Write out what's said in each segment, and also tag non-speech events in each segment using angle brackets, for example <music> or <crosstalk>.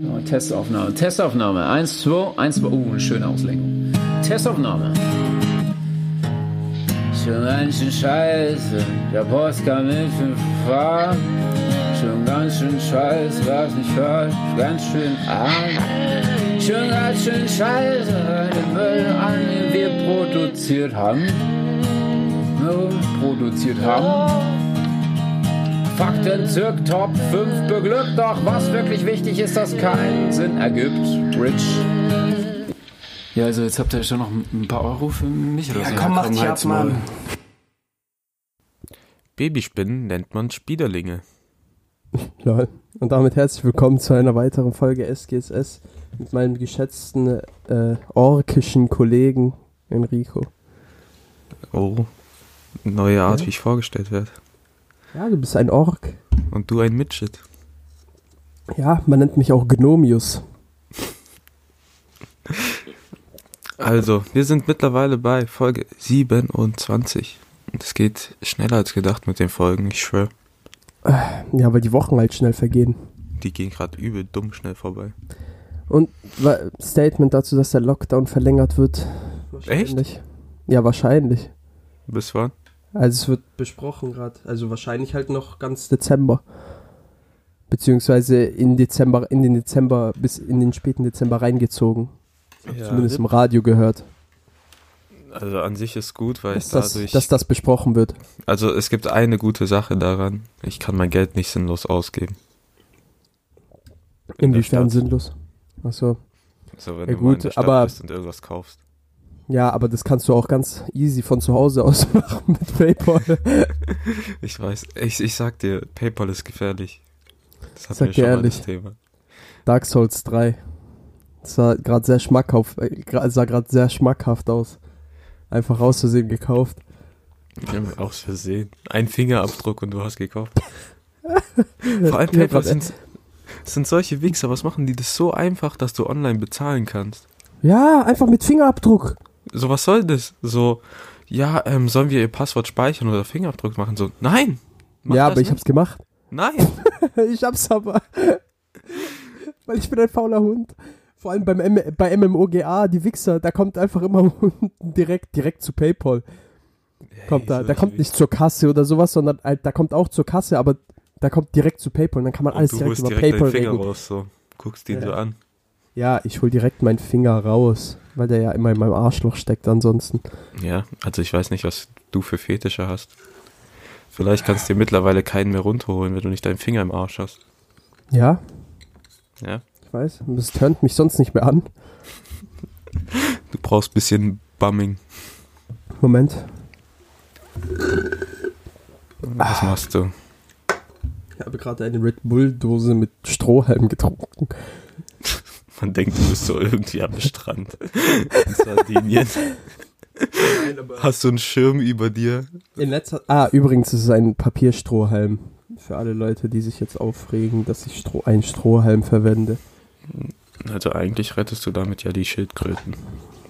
Oh, Testaufnahme, Testaufnahme. Eins, zwei, eins, zwei. Uh, eine schöne Auslenkung. Testaufnahme. Schon ganz schön scheiße, der Post kam mit fünf Fahren. Schon ganz schön scheiße, was nicht falsch, ganz schön arm. Schon ganz schön scheiße, den Müll an, den wir produziert haben. No, produziert haben. Fakten zirk Top 5 beglückt, doch was wirklich wichtig ist, dass keinen Sinn ergibt. Rich. Ja, also jetzt habt ihr schon noch ein paar Euro für mich oder Ja, so. komm, mach dich ab. Mann. Babyspinnen nennt man Spiederlinge. <laughs> Lol. Und damit herzlich willkommen zu einer weiteren Folge SGSS mit meinem geschätzten äh, orkischen Kollegen Enrico. Oh, neue Art, Ja? wie ich vorgestellt werde. Ja, du bist ein Ork. Und du ein Midget. Ja, man nennt mich auch Gnomius. Also, wir sind mittlerweile bei Folge 27. Und es geht schneller als gedacht mit den Folgen, ich schwöre. Ja, weil die Wochen halt schnell vergehen. Die gehen gerade übel dumm schnell vorbei. Und Statement dazu, dass der Lockdown verlängert wird. Wahrscheinlich. Ja, wahrscheinlich. Bis wann? Also es wird besprochen gerade. Also wahrscheinlich halt noch ganz Dezember. Beziehungsweise in Dezember, in den Dezember, bis in den späten Dezember reingezogen. Zumindest im Radio gehört. Also an sich ist gut, weil Dass ich das, dadurch... dass das besprochen wird. also es gibt eine gute Sache daran. Ich kann mein Geld nicht sinnlos ausgeben. In Inwiefern sinnlos. Achso. Also wenn Ja, du mal gut, in der Stadt aber- bist und irgendwas kaufst. Ja, aber das kannst du auch ganz easy von zu Hause aus <laughs> machen mit PayPal. <laughs> Ich weiß, ich, ich sag dir, PayPal ist gefährlich. Das hatten Sag dir schon mal ehrlich. das Thema. Dark Souls 3. Das sah gerade sehr schmackhaft, äh, sah gerade sehr schmackhaft aus. Einfach aus Versehen gekauft. Hab aus Versehen. Ein Fingerabdruck und du hast gekauft. Vor allem <laughs> Ja, PayPal grad- sind, sind solche Wichser. Was machen die das so einfach, dass du online bezahlen kannst? Ja, einfach mit Fingerabdruck. So, was soll das? So, ja, ähm, sollen wir ihr Passwort speichern oder Fingerabdruck machen? So, nein! Ja, aber ich nicht. hab's gemacht. Nein! <laughs> Ich hab's aber. Weil ich bin ein fauler Hund. Vor allem beim M bei MMOGA, die Wichser, da kommt einfach immer <laughs> direkt, direkt zu PayPal. Kommt da. Da kommt nicht zur Kasse oder sowas, sondern halt, da kommt auch zur Kasse, aber da kommt direkt zu PayPal. Und dann kann man alles und direkt über direkt PayPal regeln. raus, so. Guckst ihn Ja. so an. Ja, ich hol direkt meinen Finger raus, weil der ja immer in meinem Arschloch steckt ansonsten. Ja, also ich weiß nicht, was du für Fetische hast. Vielleicht kannst du dir mittlerweile keinen mehr runterholen, wenn du nicht deinen Finger im Arsch hast. Ja, Ja? ich weiß. Das tönt mich sonst nicht mehr an. Du brauchst ein bisschen Bumming. Moment. Was machst du? Ich habe gerade eine Red Bull-Dose mit Strohhalm getrunken. Man denkt, du bist so irgendwie am Strand. In Sardinien. Hast du einen Schirm über dir? In letzter ah, übrigens ist es ein Papierstrohhalm. Für alle Leute, die sich jetzt aufregen, dass ich Stroh einen Strohhalm verwende. Also eigentlich rettest du damit ja die Schildkröten.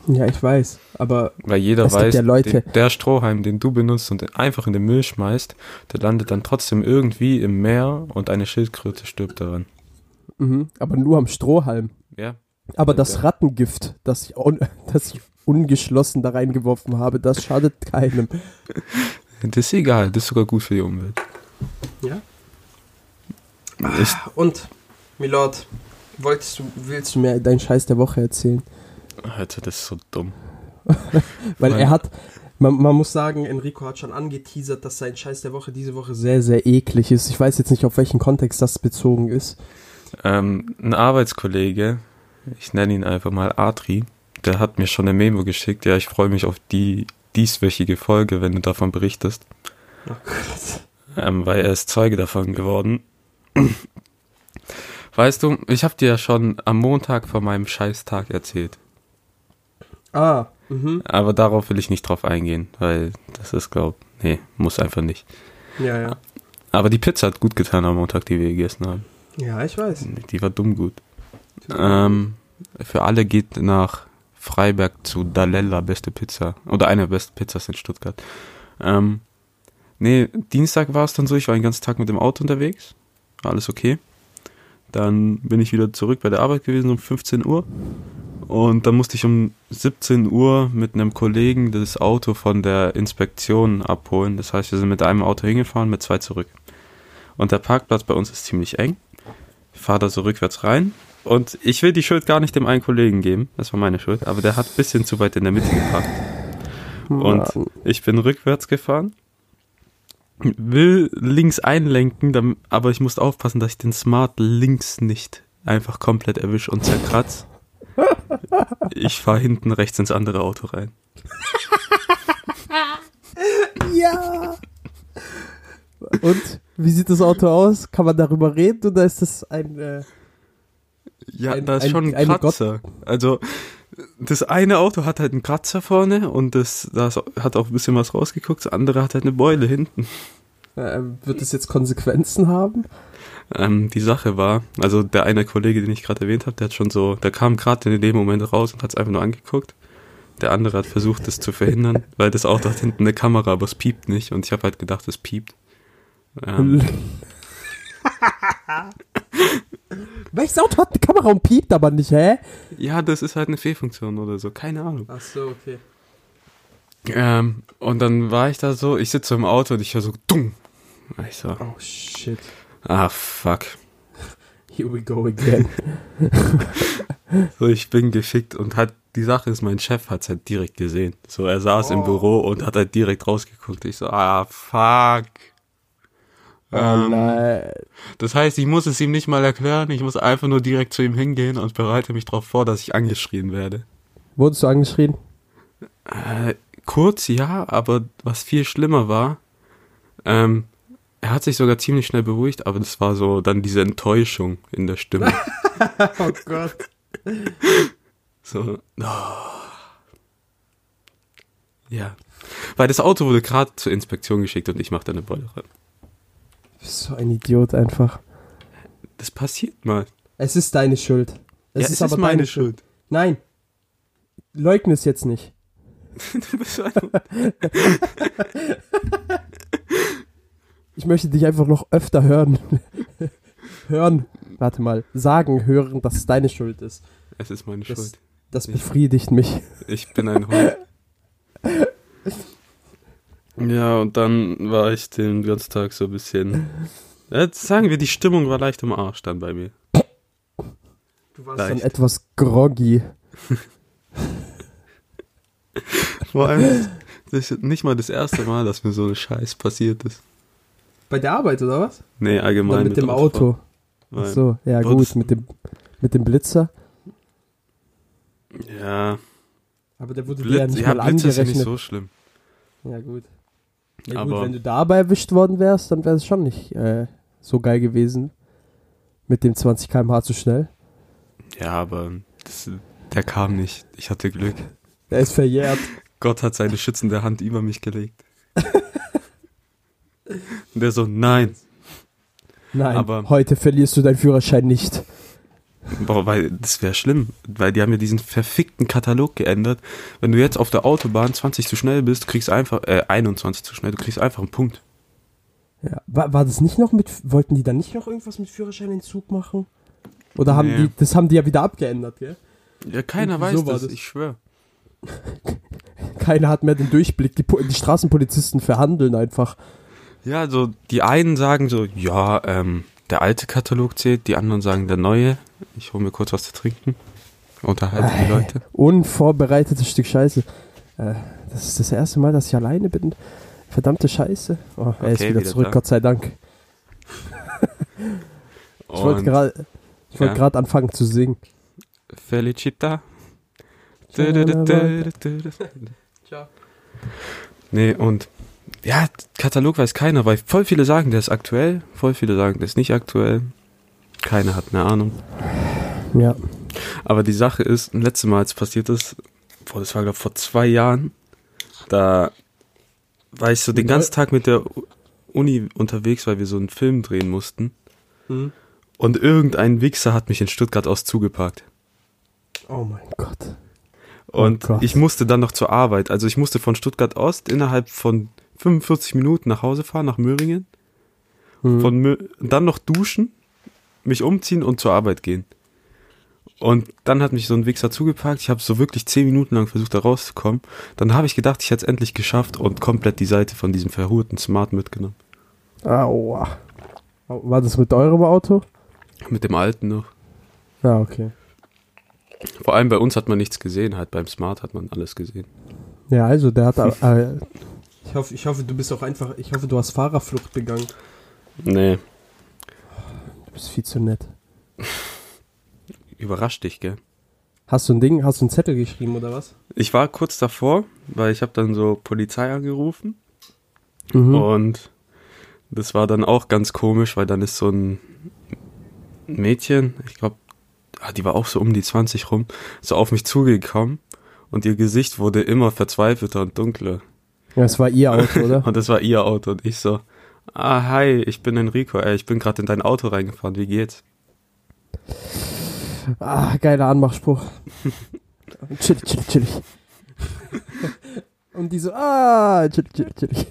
Ja, ich weiß. Aber Weil jeder weiß, ja Leute- den, der Strohhalm, den du benutzt und einfach in den Müll schmeißt, der landet dann trotzdem irgendwie im Meer und eine Schildkröte stirbt daran. mhm, aber nur am Strohhalm. Ja, Aber das ja. Rattengift, das ich, un <laughs> das ich ungeschlossen da reingeworfen habe, das schadet keinem. das ist egal, das ist sogar gut für die Umwelt. Ja. Ist, Und, Milord, wolltest du, willst du mir deinen Scheiß der Woche erzählen? Alter, das ist so dumm. Weil <laughs> Weil- er hat, man, man muss sagen, Enrico hat schon angeteasert, dass sein Scheiß der Woche diese Woche sehr, sehr eklig ist. Ich weiß jetzt nicht, auf welchen Kontext das bezogen ist. Ähm, ein Arbeitskollege, ich nenne ihn einfach mal Adri, der hat mir schon eine Memo geschickt. Ja, ich freue mich auf die dieswöchige Folge, wenn du davon berichtest. Oh Gott. ähm, weil er ist Zeuge davon geworden. Weißt du, ich habe dir ja schon am Montag von meinem Scheißtag erzählt. Ah, mhm. Aber darauf will ich nicht drauf eingehen, weil das ist, glaub, nee, muss einfach nicht. Ja, ja. Aber die Pizza hat gut getan am Montag, die wir gegessen haben. Ja, ich weiß. Die war dumm gut. Ähm, für alle geht nach Freiberg zu Dalella, beste Pizza. Oder eine der besten Pizzas in Stuttgart. Ähm, nee, Dienstag war es dann so, ich war den ganzen Tag mit dem Auto unterwegs. Alles okay. Dann bin ich wieder zurück bei der Arbeit gewesen um 15 Uhr. Und dann musste ich um 17 Uhr mit einem Kollegen das Auto von der Inspektion abholen. Das heißt, wir sind mit einem Auto hingefahren, mit zwei zurück. Und der Parkplatz bei uns ist ziemlich eng. Ich fahre da so rückwärts rein. Und ich will die Schuld gar nicht dem einen Kollegen geben. Das war meine Schuld. Aber der hat ein bisschen zu weit in der Mitte geparkt. Und ich bin rückwärts gefahren. Will links einlenken, aber ich muss aufpassen, dass ich den Smart links nicht einfach komplett erwische und zerkratz. Ich fahre hinten rechts ins andere Auto rein. <laughs> Ja. Und wie sieht das Auto aus? Kann man darüber reden oder ist das ein äh, Ja, Ein- da ist ein- schon ein Kratzer. Also, das eine Auto hat halt einen Kratzer vorne und das, das hat auch ein bisschen was rausgeguckt. Das andere hat halt eine Beule hinten. äh, wird das jetzt Konsequenzen haben? Ähm, die Sache war, also der eine Kollege, den ich gerade erwähnt habe, der hat schon so, der kam gerade in dem Moment raus und hat es einfach nur angeguckt. Der andere hat versucht, das zu verhindern, <laughs> weil das Auto hat hinten eine Kamera, aber es piept nicht und ich habe halt gedacht, es piept. Ähm, <laughs> Welches Auto hat eine Kamera und piept aber nicht, hä? ja, das ist halt eine Fehlfunktion oder so, keine Ahnung. Ach so, okay. Ähm, und dann war ich da so, ich sitze im Auto und ich höre so, dumm. Ich so, Oh shit. ah, fuck. Here we go again. <laughs> So, ich bin geschickt und hat, die Sache ist, mein Chef hat's halt direkt gesehen. So, er saß im Oh. Büro und hat halt direkt rausgeguckt. Ich so, ah, fuck. Oh Ähm, das heißt, ich muss es ihm nicht mal erklären, ich muss einfach nur direkt zu ihm hingehen und bereite mich darauf vor, dass ich angeschrien werde. Wurdest du angeschrien? Äh, kurz ja, aber was viel schlimmer war, ähm, er hat sich sogar ziemlich schnell beruhigt, aber das war so dann diese Enttäuschung in der Stimme. <laughs> Oh Gott. So, oh. Ja. Weil das Auto wurde gerade zur Inspektion geschickt und ich mache da eine Beule rein. Du bist so ein Idiot einfach. Das passiert mal. Es ist deine Schuld. Es ja, es ist meine Schuld. Nein. Leugne es jetzt nicht. du bist einfach Ich möchte dich einfach noch öfter hören. <laughs> hören. Warte mal. Sagen, hören, dass es deine Schuld ist. es ist meine Das- Schuld. Das befriedigt mich. Ich bin ein Hund. <laughs> Ja, und dann war ich den ganzen Tag so ein bisschen. Jetzt sagen wir, die Stimmung war leicht im Arsch dann bei mir. Du warst Leicht. dann etwas groggy. Vor allem, das ist nicht mal das erste Mal, dass mir so ein Scheiß passiert ist. Bei der Arbeit, oder was? Nee, allgemein. Oder mit dem Autofahren. Auto. Weil- so, ja gut, mit dem, mit dem Blitzer. Ja, Aber der wurde dir ja Blitz, nicht ja, mal Blitz ist ja angerechnet. nicht so schlimm. Ja, gut. Ja, gut, Aber- wenn du dabei erwischt worden wärst, dann wäre es schon nicht äh, so geil gewesen. Mit dem 20 km/h zu schnell. Ja, aber das, der kam nicht. Ich hatte Glück. Der ist verjährt. <laughs> Gott hat seine schützende Hand über mich gelegt. <laughs> Und der so, nein. Nein, Aber- heute verlierst du deinen Führerschein nicht. Boah, weil das wäre schlimm, weil die haben ja diesen verfickten Katalog geändert. Wenn du jetzt auf der Autobahn 20 zu schnell bist, kriegst einfach, äh, 21 zu schnell, du kriegst einfach einen Punkt. Ja. War, war das nicht noch mit, wollten die dann nicht noch irgendwas mit Führerscheinentzug machen? Oder haben Nee. die, das haben die ja wieder abgeändert, gell? Ja, keiner Irgendwie weiß so das, das. ich schwöre. <laughs> Keiner hat mehr den Durchblick. Die, die Straßenpolizisten verhandeln einfach. Ja, also die einen sagen so, ja, ähm, der alte Katalog zählt, die anderen sagen der neue. Ich hole mir kurz was zu trinken. Unterhalte die Äh, Leute. Unvorbereitetes Stück Scheiße. Äh, das ist das erste Mal, dass ich alleine bin. Verdammte Scheiße. Oh, er ist Okay, wieder wieder zurück, da. Gott sei Dank. Ich wollte gerade Ja. gerade anfangen zu singen. Felicita. Ciao. Nee, und ja, Katalog weiß keiner, weil voll viele sagen, der ist aktuell, voll viele sagen, der ist nicht aktuell. Keiner hat eine Ahnung. Ja. Aber die Sache ist, letztes Mal, als passiert ist, boah, das war glaube vor zwei Jahren, da war ich so den ganzen Tag mit der Uni unterwegs, weil wir so einen Film drehen mussten. Hm. Und irgendein Wichser hat mich in Stuttgart aus zugeparkt. Oh mein Gott. Oh Und Gott. ich musste dann noch zur Arbeit. Also ich musste von Stuttgart Ost innerhalb von 45 Minuten nach Hause fahren, nach Möhringen. Hm. Von Mö dann noch duschen, mich umziehen und zur Arbeit gehen. Und dann hat mich so ein Wichser zugepackt. Ich habe so wirklich zehn Minuten lang versucht, da rauszukommen. Dann habe ich gedacht, ich hätte es endlich geschafft und komplett die Seite von diesem verhurten Smart mitgenommen. Aua. War das mit eurem Auto? Mit dem alten noch. Ja, okay. Vor allem bei uns hat man nichts gesehen, halt beim Smart hat man alles gesehen. Ja, also der hat. <laughs> Äh, ich, hoffe, ich hoffe, du bist auch einfach. Ich hoffe, du hast Fahrerflucht begangen. Nee, Du bist viel zu nett. <laughs> überrascht dich, gell? Hast du ein Ding, hast du einen Zettel geschrieben oder was? Ich war kurz davor, weil ich habe dann so Polizei angerufen Mhm. und das war dann auch ganz komisch, weil dann ist so ein Mädchen, ich glaube, die war auch so um die 20 rum, so auf mich zugekommen und ihr Gesicht wurde immer verzweifelter und dunkler. Ja, es war ihr Auto, oder? <laughs> Und das war ihr Auto und ich so, ah, hi, ich bin Enrico, ey, ich bin gerade in dein Auto reingefahren, wie geht's? ah, geiler Anmachspruch. <laughs> chillig, chillig, chillig. Und die so, ah, chillig, chillig, chillig.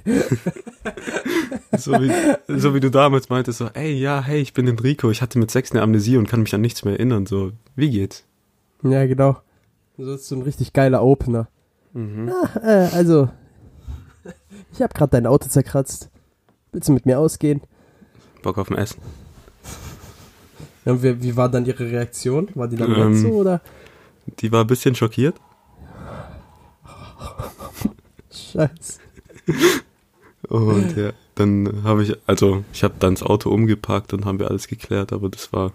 So wie, so wie du damals meintest, so, ey, ja, hey, ich bin Enrico, ich hatte mit sechs eine Amnesie und kann mich an nichts mehr erinnern, so, wie geht's? Ja, genau. Das ist so ein richtig geiler Opener. Mhm. Ah, äh, also, ich habe gerade dein Auto zerkratzt. Willst du mit mir ausgehen? Bock auf ein Essen. Ja, wie, wie war dann ihre Reaktion? War die dann Ähm, so oder? Die war ein bisschen schockiert. <laughs> Scheiße. Und ja, dann habe ich, also ich habe dann das Auto umgeparkt und haben wir alles geklärt, aber das war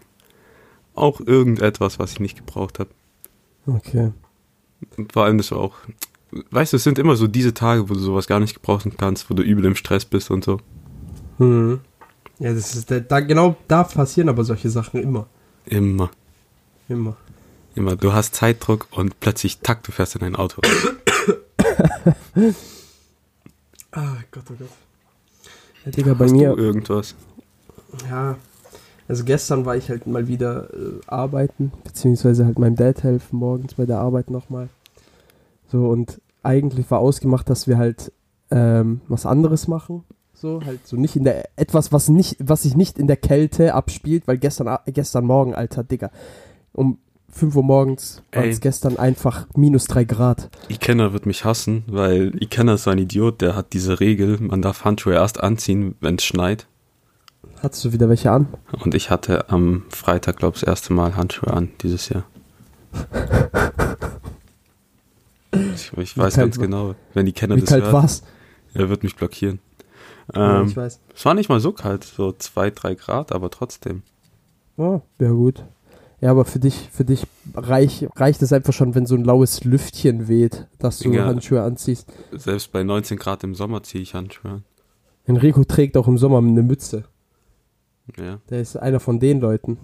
auch irgendetwas, was ich nicht gebraucht habe. Okay. Und vor allem das war auch, weißt du, es sind immer so diese Tage, wo du sowas gar nicht gebrauchen kannst, wo du übel im Stress bist und so. Hm. Ja, das ist da, genau da passieren aber solche Sachen immer. Immer, Immer. immer. Du hast Zeitdruck und plötzlich, tack, du fährst in ein Auto. <coughs> Ah, Gott, oh Gott. Ja, Digga, bei hast mir. du irgendwas? Ja, also gestern war ich halt mal wieder äh, arbeiten, beziehungsweise halt meinem Dad helfen morgens bei der Arbeit nochmal. So, und eigentlich war ausgemacht, dass wir halt ähm, was anderes machen. So, halt so nicht in der, etwas, was nicht, was sich nicht in der Kälte abspielt, weil gestern, gestern Morgen, Alter, Digga, um 5 Uhr morgens war es gestern einfach minus 3 Grad. Ikenner wird mich hassen, weil Ikenner ist so ein Idiot, der hat diese Regel, man darf Handschuhe erst anziehen, wenn es schneit. Hattest du wieder welche an? Und ich hatte am Freitag, glaube ich, das erste Mal Handschuhe an dieses Jahr. <laughs> Ich, ich weiß ganz war- genau, wenn die Kenner Wie das kalt hört, war's? er wird mich blockieren. Ja, Ähm, ich weiß. es war nicht mal so kalt, so zwei, drei Grad, aber trotzdem. Oh, ja gut. Ja, aber für dich, für dich reich, reicht es einfach schon, wenn so ein laues Lüftchen weht, dass du Ja. Handschuhe anziehst. Selbst bei 19 Grad im Sommer ziehe ich Handschuhe an. Enrico trägt auch im Sommer eine Mütze. Ja, Der ist einer von den Leuten.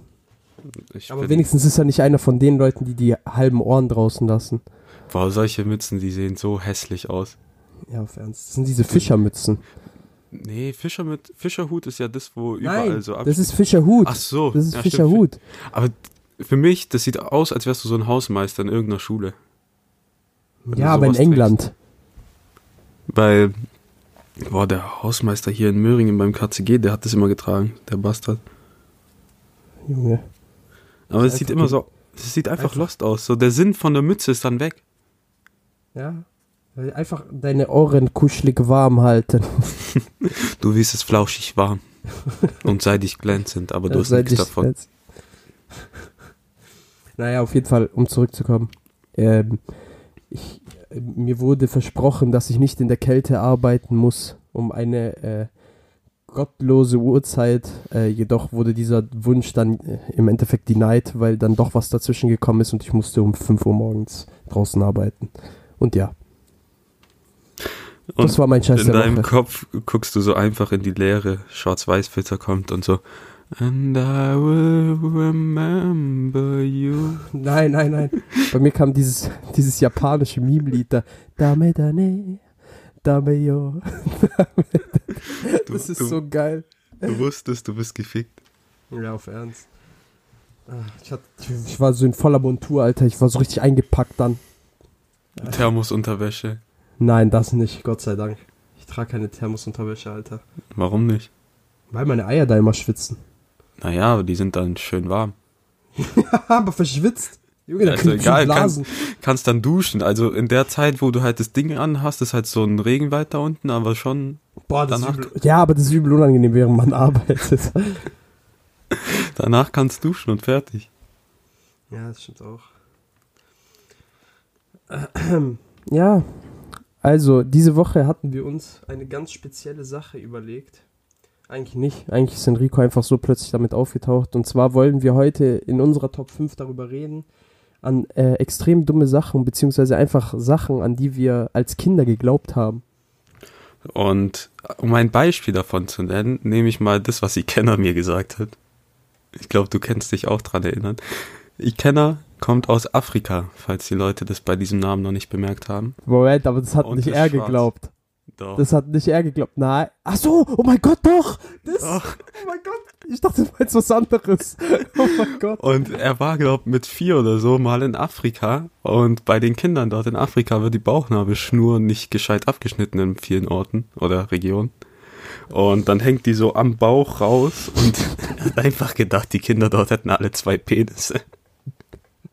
ich Aber wenigstens ist er nicht einer von den Leuten, die die halben Ohren draußen lassen. Boah, solche Mützen, die sehen so hässlich aus. Ja, auf Ernst. Das sind diese Fischermützen. Nee, Fischer mit, Fischerhut ist ja das, wo überall so das ist Fischerhut. Ach so. das ist ja, stimmt. Fischerhut. Aber für mich, das sieht aus, als wärst du so ein Hausmeister in irgendeiner Schule. Ja, aber in England. Weil, boah, der Hausmeister hier in Möhringen beim KCG, der hat das immer getragen, der Bastard. Junge. Aber es sieht immer so, es sieht einfach, einfach- lost aus. So, der Sinn von der Mütze ist dann weg. Ja. Einfach deine Ohren kuschelig warm halten. <laughs> Du wirst es flauschig warm. und seidig glänzend, aber du hast nichts ich davon. jetzt- Naja, auf jeden Fall, um zurückzukommen. Ähm, ich, mir wurde versprochen, dass ich nicht in der Kälte arbeiten muss, um eine äh, gottlose Uhrzeit. Äh, jedoch wurde dieser Wunsch dann äh, im Endeffekt denied, weil dann doch was dazwischen gekommen ist und ich musste um 5 Uhr morgens draußen arbeiten. Und ja, Und das war mein Scheiß in deinem Woche. Kopf guckst du so einfach in die Leere, Schwarz-Weiß-Filter kommt und so. And I will remember you. Nein, nein, nein. Bei mir kam dieses, dieses japanische Meme-Lied da. Dame dane, dame yo. Das ist du, so geil. du wusstest, du bist gefickt. Ja, auf Ernst. Ah, Ich, hat, ich war so in voller Montur, Alter. Ich war so richtig eingepackt dann. <laughs> Thermosunterwäsche. Nein, das nicht, Gott sei Dank. Ich trage keine Thermosunterwäsche, Alter. Warum nicht? Weil meine Eier da immer schwitzen. Naja, aber die sind dann schön warm. <laughs> aber verschwitzt. Junge, da Also egal, Blasen. Kannst dann duschen. Also in der Zeit, wo du halt das Ding anhast, ist halt so ein Regenwald da unten, aber schon Boah, das danach- ist übel. Ja, aber das ist übel unangenehm, während man <laughs> arbeitet. danach kannst du duschen und fertig. Ja, das stimmt auch. <clears throat> Ja, also diese Woche hatten wir uns eine ganz spezielle Sache überlegt. Eigentlich nicht. Eigentlich ist Enrico einfach so plötzlich damit aufgetaucht. Und zwar wollen wir heute in unserer Top 5 darüber reden, an äh, extrem dumme Sachen, beziehungsweise einfach Sachen, an die wir als Kinder geglaubt haben. Und um ein Beispiel davon zu nennen, nehme ich mal das, was Ikenna mir gesagt hat. Ich glaube, du kennst dich auch dran erinnern. Ikenna kommt aus Afrika, falls die Leute das bei diesem Namen noch nicht bemerkt haben. Moment, aber das hat Und nicht er schwarz. geglaubt. Doch. Das hat nicht er geglaubt. Nein. Ach so, oh mein Gott, doch. Das, Doch. Oh mein Gott. Ich dachte, du meinst was anderes. <laughs> Oh mein Gott. Und er war, glaub mit vier oder so mal in Afrika. Und bei den Kindern dort in Afrika wird die Bauchnabelschnur nicht gescheit abgeschnitten in vielen Orten oder Regionen. Und dann hängt die so am Bauch raus und <laughs> er hat einfach gedacht, die Kinder dort hätten alle zwei Penisse.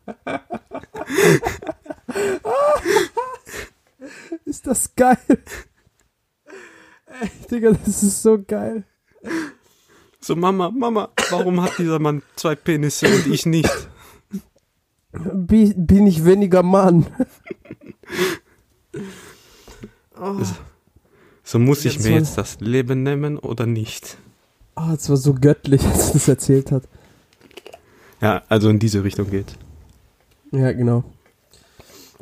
<laughs> Ist das geil. Ey, Digga, das ist so geil. So, Mama, Mama, warum hat dieser Mann zwei Penisse und ich nicht? Bi- Bin ich weniger Mann. Oh, So muss ich Jetzt mir jetzt das Leben nehmen oder nicht? oh, das war so göttlich, als er das erzählt hat. Ja, also in diese Richtung geht. Ja, genau.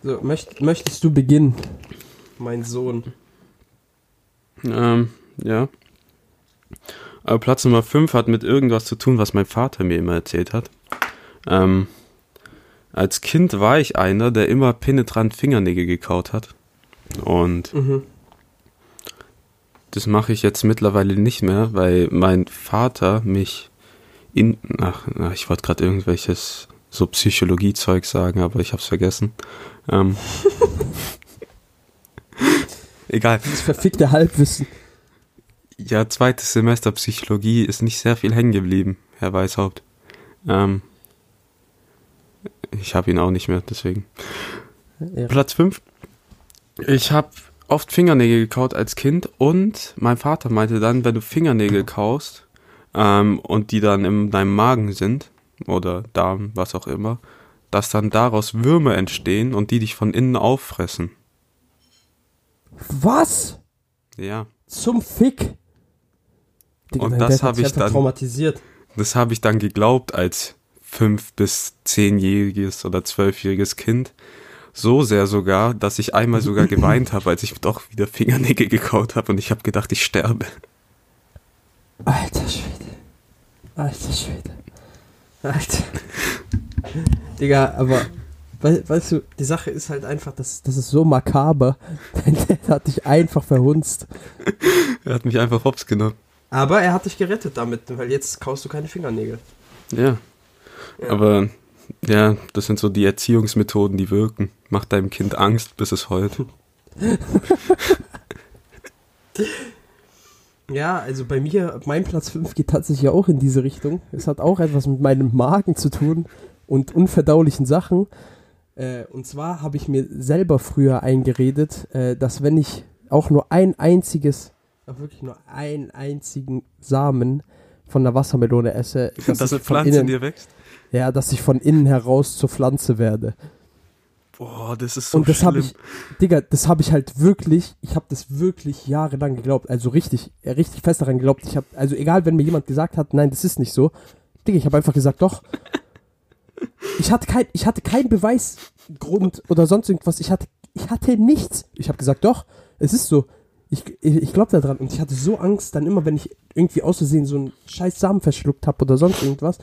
So, möcht, möchtest du beginnen, mein Sohn? Ähm, ja. Aber Platz Nummer 5 hat mit irgendwas zu tun, was mein Vater mir immer erzählt hat. Ähm, als Kind war ich einer, der immer penetrant Fingernägel gekaut hat. Und Mhm. das mache ich jetzt mittlerweile nicht mehr, weil mein Vater mich in. Ach, ach, ich wollte gerade irgendwelches so Psychologiezeug sagen, aber ich hab's vergessen. Ähm, <laughs> egal. Das verfickte Halbwissen. Ja, zweites Semester Psychologie ist nicht sehr viel hängen geblieben, Herr Weishaupt. Ähm, ich habe ihn auch nicht mehr, deswegen. Ja. Platz 5. Ich habe oft Fingernägel gekaut als Kind und mein Vater meinte dann, wenn du Fingernägel kaust ähm, und die dann in deinem Magen sind oder Darm, was auch immer, dass dann daraus Würmer entstehen und die dich von innen auffressen. Was? Ja, Zum Fick? Digga, Und das Dad hat hab sich ich dann- traumatisiert. Das habe ich dann geglaubt als fünf bis zehnjähriges oder zwölfjähriges Kind. So sehr sogar, dass ich einmal sogar geweint habe, als ich doch wieder Fingernägel gekaut habe und ich habe gedacht, ich sterbe. Alter Schwede. Alter Schwede. Alter. Digga, aber wei- weißt du, die Sache ist halt einfach, das, das ist so makaber. <laughs> Dad hat dich einfach verhunzt. <laughs> Er hat mich einfach hops genommen. Aber er hat dich gerettet damit, weil jetzt kaust du keine Fingernägel. Ja. Ja. Aber ja, das sind so die Erziehungsmethoden, die wirken. Mach deinem Kind Angst, bis es heult. <laughs> Ja, also bei mir, mein Platz 5 geht tatsächlich auch in diese Richtung. Es hat auch etwas mit meinem Magen zu tun und unverdaulichen Sachen. Äh, und zwar habe ich mir selber früher eingeredet, äh, dass wenn ich auch nur ein einziges, wirklich nur einen einzigen Samen von der Wassermelone esse, <laughs> dass, Dass eine Pflanze in innen, dir wächst? ja, dass ich von innen heraus zur Pflanze werde. Boah, das ist so und das schlimm. habe ich, Digga, das habe ich halt wirklich, ich habe das wirklich jahrelang geglaubt, also richtig, äh, richtig fest daran geglaubt. Ich habe, also egal, wenn mir jemand gesagt hat, nein, das ist nicht so, Digga, ich habe einfach gesagt, doch. <laughs> Ich hatte kein, ich hatte keinen Beweisgrund oder sonst irgendwas. Ich hatte, ich hatte nichts. Ich habe gesagt, doch, es ist so. Ich, ich, ich glaube daran und ich hatte so Angst, dann immer, wenn ich irgendwie aus Versehen so einen scheiß Samen verschluckt habe oder sonst irgendwas,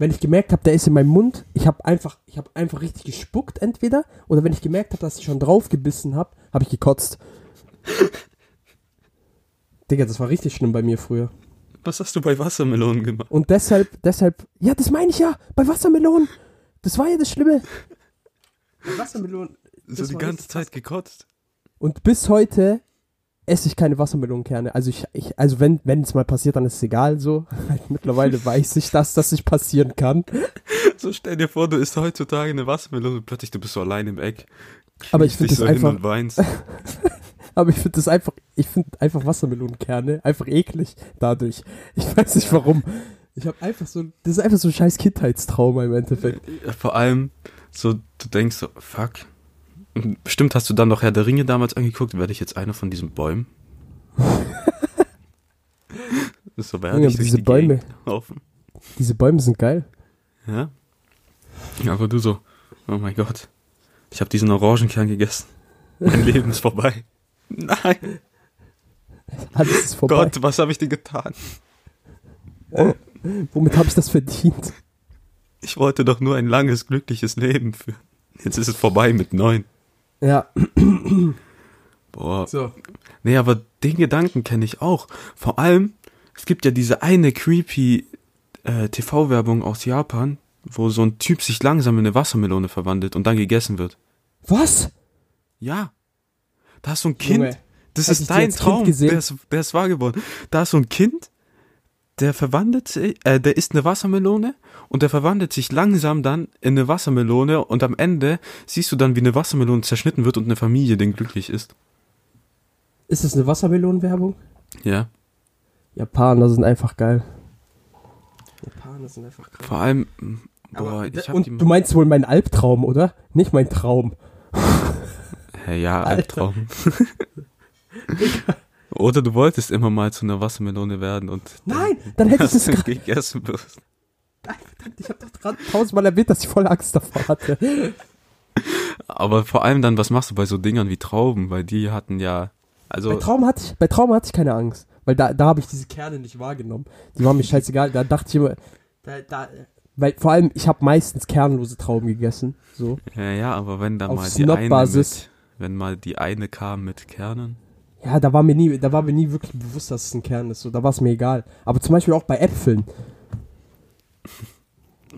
wenn ich gemerkt habe, der ist in meinem Mund, ich habe einfach, ich habe einfach richtig gespuckt entweder oder wenn ich gemerkt habe, dass ich schon drauf gebissen habe, habe ich gekotzt. <laughs> Digga, das war richtig schlimm bei mir früher. Was hast du bei Wassermelonen gemacht? Und deshalb, deshalb, ja, das meine ich ja, bei Wassermelonen. Das war ja das Schlimme. Bei Wassermelonen. So die ganze Zeit gekotzt. Und bis heute esse ich keine Wassermelonenkerne. Also ich, ich also wenn wenn es mal passiert, dann ist es egal so. <laughs> Mittlerweile weiß ich, dass das nicht passieren kann. <laughs> So stell dir vor, du isst heutzutage eine Wassermelone und plötzlich du bist so allein im Eck. Aber ich finde das so hin einfach, und weinst. <laughs> aber ich finde das einfach, ich finde einfach Wassermelonenkerne einfach eklig dadurch. Ich weiß nicht warum. Ich habe einfach so, das ist einfach so ein scheiß Kindheitstrauma im Endeffekt. Vor allem, so, du denkst so, fuck. Bestimmt hast du dann noch Herr der Ringe damals angeguckt, werde ich jetzt einer von diesen Bäumen? <laughs> so werde Junge, ich diese die Bäume- laufen. Diese Bäume sind geil. Ja? Aber du so, oh mein Gott, ich habe diesen Orangenkern gegessen. Mein Leben ist vorbei. <laughs> Nein, Alles ist vorbei. Gott, was habe ich dir getan? Womit habe ich das verdient? Ich wollte doch nur ein langes, glückliches Leben führen. Jetzt ist es vorbei mit neun. Ja. Boah. So. Nee, aber den Gedanken kenne ich auch. Vor allem, es gibt ja diese eine creepy äh, TV-Werbung aus Japan, wo so ein Typ sich langsam in eine Wassermelone verwandelt und dann gegessen wird. Was? Ja. Da ist so ein Kind, Junge, das ist dein Traum, gesehen- der ist, der ist wahr geworden. Da ist so ein Kind, der verwandelt sich, äh, der isst eine Wassermelone und der verwandelt sich langsam dann in eine Wassermelone und am Ende siehst du dann, wie eine Wassermelone zerschnitten wird und eine Familie den glücklich ist. Ist das eine Wassermelonenwerbung? Ja. Japaner sind einfach geil. Japaner sind einfach krass. Vor allem, boah, Aber, ich hab und die du meinst wohl meinen Albtraum, oder? Nicht mein Traum. <laughs> Hä, ja. Albtraum. <laughs> Oder du wolltest immer mal zu einer Wassermelone werden und Nein, dann hätte ich dann gerade. gegessen wirst. Ich habe doch gerade tausendmal erwähnt, dass ich voll Angst davor hatte. Aber vor allem dann, was machst du bei so Dingern wie Trauben? Weil die hatten ja, Bei also, Traum hatte ich, bei Traum hatte ich keine Angst, weil da, da habe ich diese Kerne nicht wahrgenommen. Die waren mir scheißegal. Da dachte ich immer, da, da, weil vor allem ich habe meistens kernlose Trauben gegessen. So. ja, ja, aber wenn da Auf mal die eine mit, wenn mal die eine kam mit Kernen. Ja, da war mir nie, da war mir nie wirklich bewusst, dass es ein Kern ist. So, da war es mir egal. Aber zum Beispiel auch bei Äpfeln.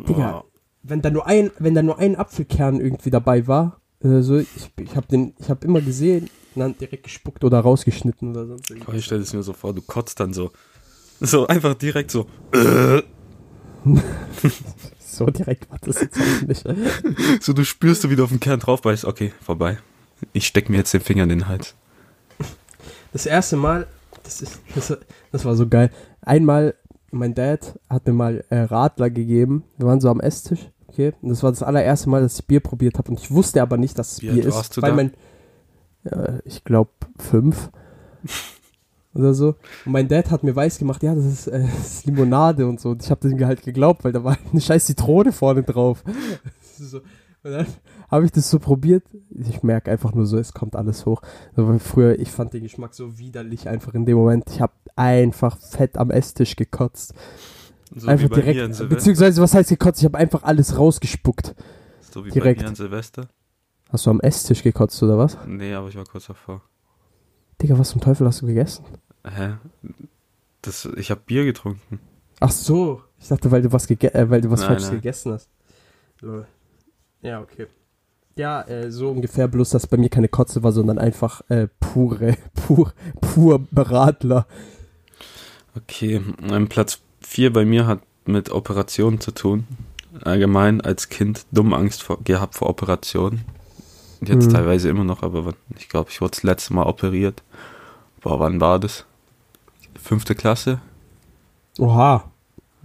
Digga, Oh, wenn da nur ein, wenn da nur ein Apfelkern irgendwie dabei war, äh, so, ich, ich habe den, ich habe immer gesehen und dann direkt gespuckt oder rausgeschnitten oder sonst irgendwas. ich stell es mir so vor, du kotzt dann so, so einfach direkt so, <laughs> So direkt war das jetzt auch nicht. <laughs> so du spürst du, wie du auf den Kern drauf beißt, okay, vorbei. Ich steck mir jetzt den Finger in den Hals. Das erste Mal, das, ist, das, das war so geil. Einmal, mein Dad hat mir mal äh, Radler gegeben. Wir waren so am Esstisch, okay. Und das war das allererste Mal, dass ich Bier probiert habe. Und ich wusste aber nicht, dass es Wie Bier alt ist. weil da? mein, ja, ich glaube, fünf <laughs> oder so. Und mein Dad hat mir weiß gemacht, ja, das ist, äh, das ist Limonade und so. Und ich habe dem halt geglaubt, weil da war <laughs> eine scheiß Zitrone vorne drauf. <laughs> so. Und dann habe ich das so probiert. Ich merke einfach nur so, es kommt alles hoch. Aber früher, ich fand den Geschmack so widerlich einfach in dem Moment. Ich habe einfach fett am Esstisch gekotzt. So einfach direkt, beziehungsweise was heißt gekotzt? Ich habe einfach alles rausgespuckt. So wie direkt. bei mir an Silvester. Hast du am Esstisch gekotzt oder was? Nee, aber ich war kurz davor. Digga, was zum Teufel hast du gegessen? Hä? Das, ich habe Bier getrunken. Ach so. Ich dachte, weil du was, gege äh, weil du was Nein, Falsches nein. gegessen hast. Lol. Ja, okay. Ja, äh, so ungefähr, bloß dass bei mir keine Kotze war, sondern einfach äh, pure, <laughs> pur, pur Beratler. Okay, ähm, Platz 4 bei mir hat mit Operationen zu tun. Allgemein als Kind dumm Angst vor, gehabt vor Operationen. Jetzt Hm. teilweise immer noch, aber ich glaube, ich wurde das letzte Mal operiert. Boah, wann war das? Fünfte Klasse? Oha.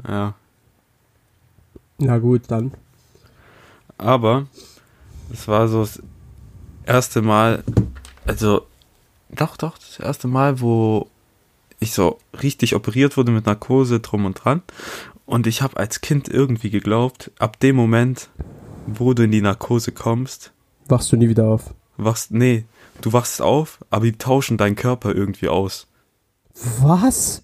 Ja. Na gut, dann. Aber es war so das erste Mal, also doch, doch, das erste Mal, wo ich so richtig operiert wurde mit Narkose drum und dran. Und ich habe als Kind irgendwie geglaubt, ab dem Moment, wo du in die Narkose kommst, Wachst du nie wieder auf. wachst, nee, du wachst auf, aber die tauschen deinen Körper irgendwie aus. Was?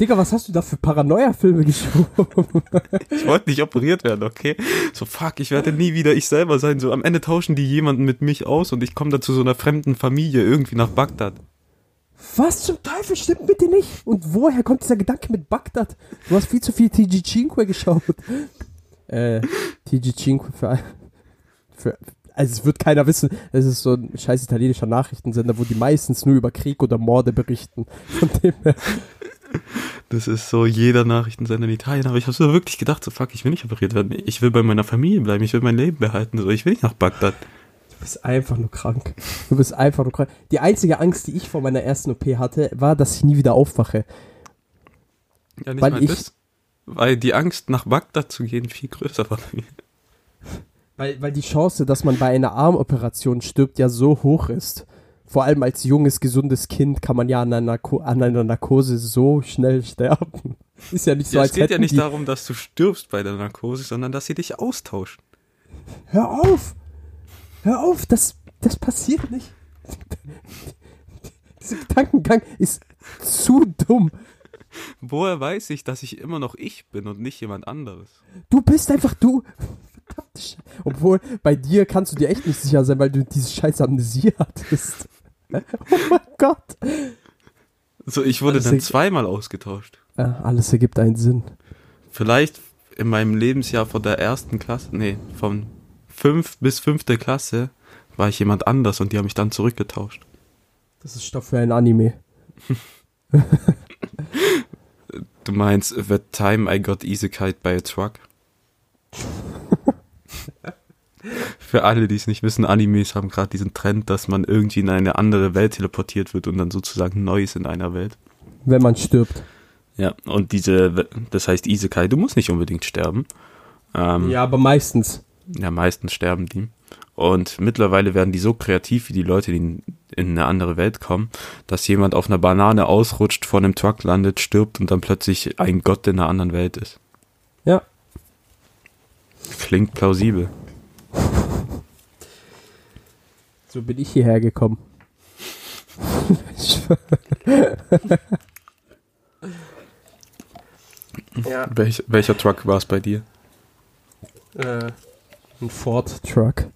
Digga, was hast du da für Paranoia-Filme <laughs> geschoben? Ich wollte nicht operiert werden, okay? So, fuck, ich werde nie wieder ich selber sein. So, am Ende tauschen die jemanden mit mich aus und ich komme dann zu so einer fremden Familie irgendwie nach Bagdad. Was zum Teufel stimmt mit dir nicht? Und woher kommt dieser Gedanke mit Bagdad? Du hast viel zu viel TG Cinque geschaut. Äh, TG Cinque für, für also es wird keiner wissen. Es ist so ein scheiß italienischer Nachrichtensender, wo die meistens nur über Krieg oder Morde berichten. Von dem her. <laughs> Das ist so jeder Nachrichtensender in Italien, aber ich habe so wirklich gedacht, so fuck, ich will nicht operiert werden. Ich will bei meiner Familie bleiben, ich will mein Leben behalten, so ich will nicht nach Bagdad. Du bist einfach nur krank. Du bist einfach nur krank. Die einzige Angst, die ich vor meiner ersten OP hatte, war, dass ich nie wieder aufwache. Ja, nicht Weil mal ich- das. Weil die Angst, nach Bagdad zu gehen, viel größer war bei mir. Weil, weil die Chance, dass man bei einer Armoperation stirbt, ja so hoch ist. Vor allem als junges, gesundes Kind kann man ja an einer, Narko an einer Narkose so schnell sterben. <laughs> Ist ja nicht so, Ja, als es geht ja nicht darum, dass du stirbst bei der Narkose, sondern dass sie dich austauschen. Hör auf! Hör auf, das, das passiert nicht. <laughs> Dieser Gedankengang ist zu dumm. Woher weiß ich, dass ich immer noch ich bin und nicht jemand anderes? Du bist einfach du. Obwohl, bei dir kannst du dir echt nicht sicher sein, weil du diese scheiß Amnesie hattest. Oh mein Gott. So, ich wurde Alles dann zweimal ausgetauscht. Ja, alles ergibt einen Sinn. Vielleicht in meinem Lebensjahr von der ersten Klasse, nee, von fünf bis fünfte Klasse war ich jemand anders und die haben mich dann zurückgetauscht. Das ist Stoff für ein Anime. <laughs> Du meinst, the time I got Isekite by a truck? <laughs> <laughs> Für alle, die es nicht wissen, Animes haben gerade diesen Trend, dass man irgendwie in eine andere Welt teleportiert wird und dann sozusagen neu ist in einer Welt. Wenn man stirbt. Ja, und diese, das heißt Isekai, du musst nicht unbedingt sterben. Ähm, Ja, aber meistens. Ja, meistens sterben die. Und mittlerweile werden die so kreativ, wie die Leute, die in, in eine andere Welt kommen, dass jemand auf einer Banane ausrutscht, vor einem Truck landet, stirbt und dann plötzlich ein Gott in einer anderen Welt ist. Klingt plausibel. So bin ich hierher gekommen. <laughs> ja, Welch, welcher Truck war es bei dir? äh, ein Ford Truck.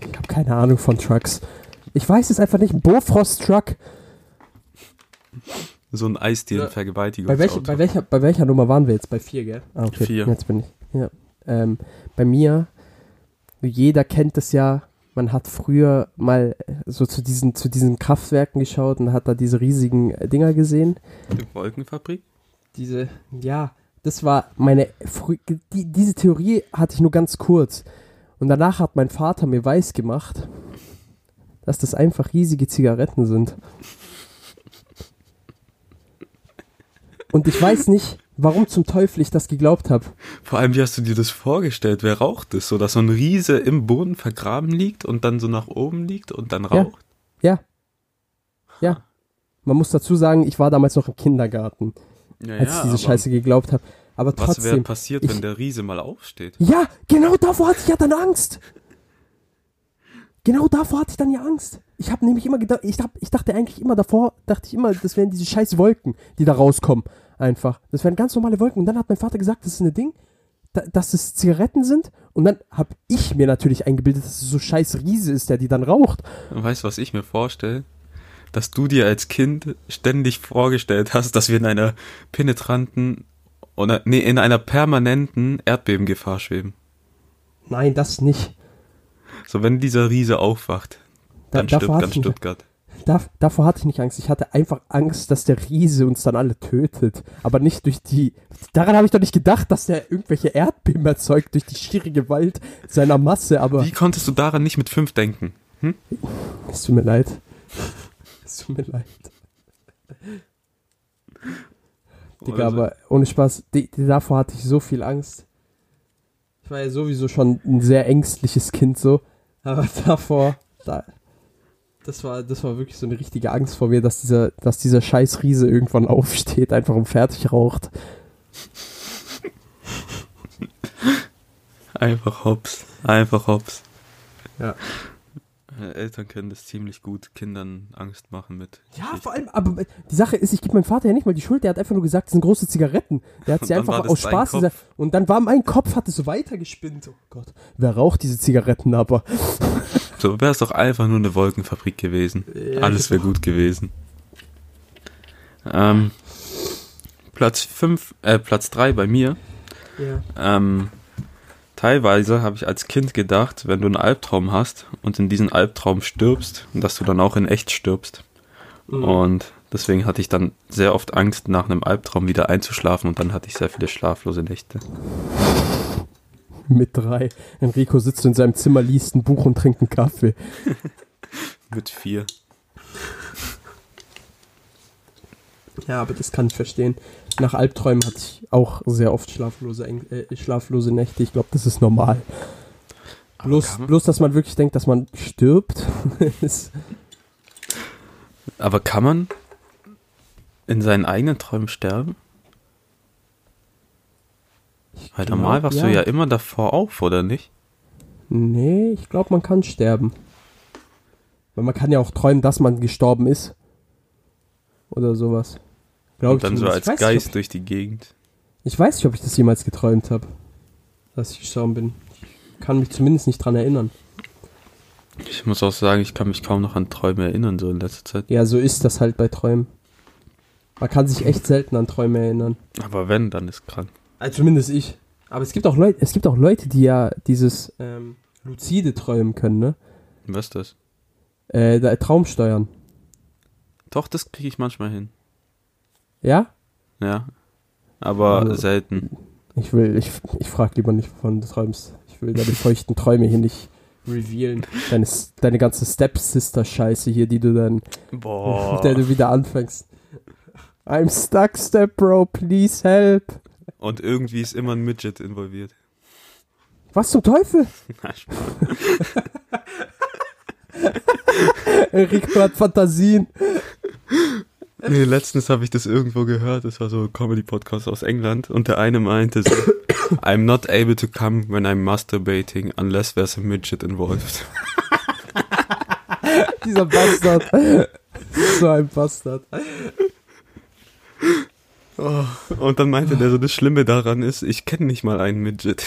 Ich habe keine Ahnung von Trucks. Ich weiß es einfach nicht. Ein Bofrost Truck. So ein Eisdielen Ja. Vergewaltigung. Bei, welch, bei, welcher, bei welcher Nummer waren wir jetzt? Bei vier, gell? Ah, okay. Vier. Jetzt bin ich. Ja. Ähm, bei mir, jeder kennt es ja, man hat früher mal so zu diesen, zu diesen Kraftwerken geschaut und hat da diese riesigen äh, Dinger gesehen. Die Wolkenfabrik? Diese, ja, das war meine, die, diese Theorie hatte ich nur ganz kurz. Und danach hat mein Vater mir weiß gemacht, dass das einfach riesige Zigaretten sind. Und ich weiß nicht, warum zum Teufel ich das geglaubt habe. Vor allem, wie hast du dir das vorgestellt? Wer raucht es? So, dass so ein Riese im Boden vergraben liegt und dann so nach oben liegt und dann Ja. raucht? Ja. Ja. Man muss dazu sagen, ich war damals noch im Kindergarten, Ja, als ich diese Scheiße geglaubt habe. Aber Was wäre trotzdem. passiert, ich- wenn der Riese mal aufsteht? Ja, genau davor hatte ich ja dann Angst. Genau davor hatte ich dann ja Angst. Ich habe nämlich immer gedacht, ich, hab, ich dachte eigentlich immer davor, dachte ich immer, das wären diese scheiß Wolken, die da rauskommen. Einfach. Das wären ganz normale Wolken. Und dann hat mein Vater gesagt, das ist eine Ding, da, dass es Zigaretten sind. Und dann habe ich mir natürlich eingebildet, dass es so scheiß Riese ist, der die dann raucht. Weißt du, was ich mir vorstelle? Dass du dir als Kind ständig vorgestellt hast, dass wir in einer penetranten oder nee, in einer permanenten Erdbebengefahr schweben. Nein, das nicht. So, wenn dieser Riese aufwacht, Da, dann davor, stirbt ganz Stuttgart. Da, davor hatte ich nicht Angst. Ich hatte einfach Angst, dass der Riese uns dann alle tötet. Aber nicht durch die. Daran habe ich doch nicht gedacht, dass der irgendwelche Erdbeben erzeugt durch die schiere Gewalt seiner Masse. Aber Wie konntest du daran nicht mit fünf denken? es tut mir leid. Es tut mir leid. Digga, Oder so. aber ohne Spaß, die, die, davor hatte ich so viel Angst. Ich war ja sowieso schon ein sehr ängstliches Kind so, aber <laughs> davor, da, das war, das war wirklich so eine richtige Angst vor mir, dass dieser, dass dieser scheiß Riese irgendwann <laughs> aufsteht, einfach und fertig raucht. Einfach hops. Einfach hops. Ja. Äh, Eltern können das ziemlich gut, Kindern Angst machen mit. Ja, Geschichten. vor allem, aber die Sache ist, ich gebe meinem Vater ja nicht mal die Schuld, der hat einfach nur gesagt, das sind große Zigaretten. Der hat sie einfach aus Spaß gesagt. Und dann war mein Kopf, hat es so weitergespinnt. Oh Gott, wer raucht diese Zigaretten aber? So wäre es doch einfach nur eine Wolkenfabrik gewesen. Alles wäre gut gewesen. Ähm, Platz 5, äh, Platz 3 bei mir. Ja. Ähm, Teilweise habe ich als Kind gedacht, wenn du einen Albtraum hast und in diesen Albtraum stirbst, dass du dann auch in echt stirbst. Mhm. Und deswegen hatte ich dann sehr oft Angst, nach einem Albtraum wieder einzuschlafen und dann hatte ich sehr viele schlaflose Nächte. <laughs> Mit drei. Enrico sitzt in seinem Zimmer, liest ein Buch und trinkt einen Kaffee. <laughs> Mit vier. Ja, aber das kann ich verstehen. Nach Albträumen hatte ich auch sehr oft schlaflose, äh, schlaflose Nächte. Ich glaube, das ist normal. Aber Bloß, bloß, dass man wirklich denkt, dass man stirbt, <laughs> Aber kann man in seinen eigenen Träumen sterben? Weil glaub, normal wachst ja. du ja immer davor auf, oder nicht? Nee, ich glaube, man kann sterben. Weil man kann ja auch träumen, dass man gestorben ist. Oder sowas. Glaub Und dann so als ich Geist Nicht, durch die Gegend. ich weiß nicht, ob ich das jemals geträumt habe. Dass ich gestorben bin. Ich kann mich zumindest nicht dran erinnern. Ich muss auch sagen, ich kann mich kaum noch an Träume erinnern, so in letzter Zeit. Ja, so ist das halt bei Träumen. Man kann sich echt selten an Träume erinnern. Aber wenn, dann ist krank. Also zumindest ich. Aber es gibt auch Leute, es gibt auch Leute, die ja dieses ähm, luzide träumen können, ne? Was ist das? Äh, da, Traumsteuern. Doch, das kriege ich manchmal hin. Ja? Ja. Aber Also- selten. Ich will, ich, ich frage lieber nicht, wovon du träumst. Ich will deine <laughs> feuchten Träume hier nicht revealen. Deine, deine ganze Stepsister-Scheiße hier, die du dann, Boah. mit <laughs> der du wieder anfängst. I'm stuck, Step Bro, please help. Und irgendwie ist immer ein Midget involviert. Was zum Teufel? <laughs> Na. <laughs> Enrico hat Fantasien. nee, letztens habe ich das irgendwo gehört. Das war so ein Comedy-Podcast aus England. Und der eine meinte so, <coughs> I'm not able to come when I'm masturbating unless there's a midget involved. <laughs> Dieser Bastard. so ein Bastard. Oh, und dann meinte der so, das Schlimme daran ist, ich kenne nicht mal einen Midget.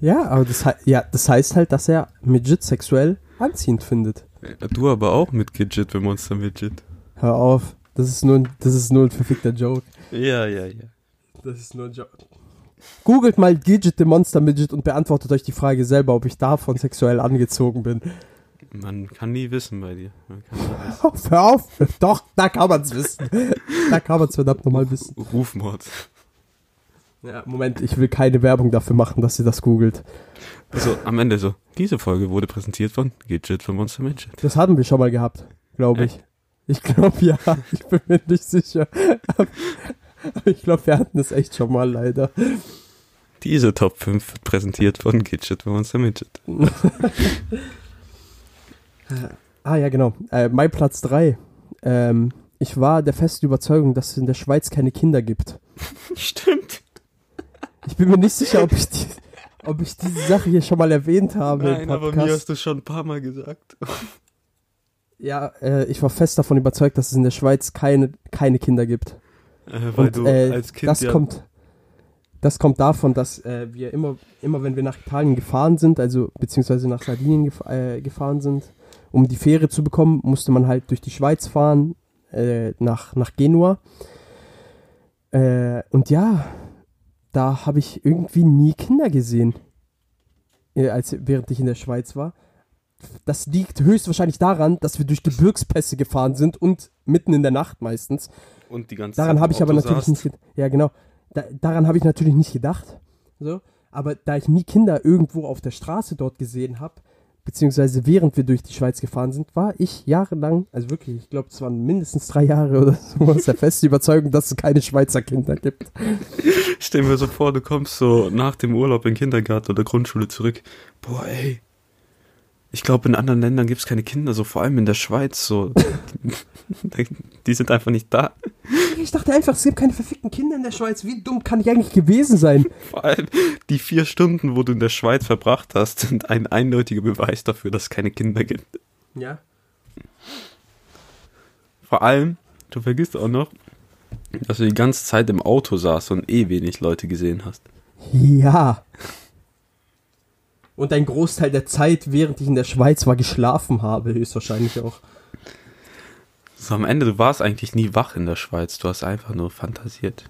Ja, aber das, ja, das heißt halt, dass er Midget sexuell anziehend findet. Du aber auch mit Gidget für Monster Midget. Hör auf. Das ist nur ein, das ist nur ein verfickter Joke. Ja, ja, ja. Das ist nur ein Joke. Googelt mal Gidget the Monster Midget und beantwortet euch die Frage selber, ob ich davon sexuell angezogen bin. Man kann nie wissen bei dir. Man wissen. <laughs> Hör auf. Doch, da kann man's wissen. Da kann man's verdammt nochmal wissen. Rufmord. Ja, Moment, ich will keine Werbung dafür machen, dass ihr das googelt. Also am Ende so, diese Folge wurde präsentiert von Gidget für Monster Midget. Das hatten wir schon mal gehabt, glaube ich. Ich glaube ja, ich bin mir nicht sicher. Aber ich glaube, wir hatten das echt schon mal leider. Diese Top 5 wird präsentiert von Gidget für Monster Midget. <laughs> Ah ja, genau. Äh, mein Platz 3. Ähm, ich war der festen Überzeugung, dass es in der Schweiz keine Kinder gibt. <laughs> Stimmt. Ich bin mir nicht sicher, ob ich, die, ob ich diese Sache hier schon mal erwähnt habe. Nein, aber mir hast du schon ein paar Mal gesagt. <laughs> Ja, äh, ich war fest davon überzeugt, dass es in der Schweiz keine, keine Kinder gibt. Äh, weil Und du äh, als Kind das ja kommt, das kommt davon, dass äh, wir immer, immer, wenn wir nach Italien gefahren sind, also beziehungsweise nach Sardinien gef äh, gefahren sind, um die Fähre zu bekommen, musste man halt durch die Schweiz fahren, äh, nach, nach Genua. Äh, und ja, da habe ich irgendwie nie Kinder gesehen, äh, als, während ich in der Schweiz war. Das liegt höchstwahrscheinlich daran, dass wir durch Gebirgspässe gefahren sind und mitten in der Nacht meistens. und die ganze Daran Zeit habe ich aber natürlich saßt. nicht gedacht. Ja, genau. Da, daran habe ich natürlich nicht gedacht. So. Aber da ich nie Kinder irgendwo auf der Straße dort gesehen habe, beziehungsweise während wir durch die Schweiz gefahren sind, war ich jahrelang, also wirklich, ich glaube, es waren mindestens drei Jahre oder so, <laughs> aus der festen Überzeugung, dass es keine Schweizer Kinder gibt. Stell mir so vor, du kommst so nach dem Urlaub in Kindergarten oder Grundschule zurück. Boah, ey. Ich glaube, in anderen Ländern gibt es keine Kinder, so vor allem in der Schweiz, so. <laughs> die sind einfach nicht da. Ich dachte einfach, es gibt keine verfickten Kinder in der Schweiz. Wie dumm kann ich eigentlich gewesen sein? <laughs> Vor allem die vier Stunden, wo du in der Schweiz verbracht hast, sind ein eindeutiger Beweis dafür, dass es keine Kinder gibt. Ja. Vor allem, du vergisst auch noch, dass du die ganze Zeit im Auto saßt und eh wenig Leute gesehen hast. Ja. Und ein Großteil der Zeit, während ich in der Schweiz war, geschlafen habe, höchstwahrscheinlich auch. So am Ende, du warst eigentlich nie wach in der Schweiz, du hast einfach nur fantasiert.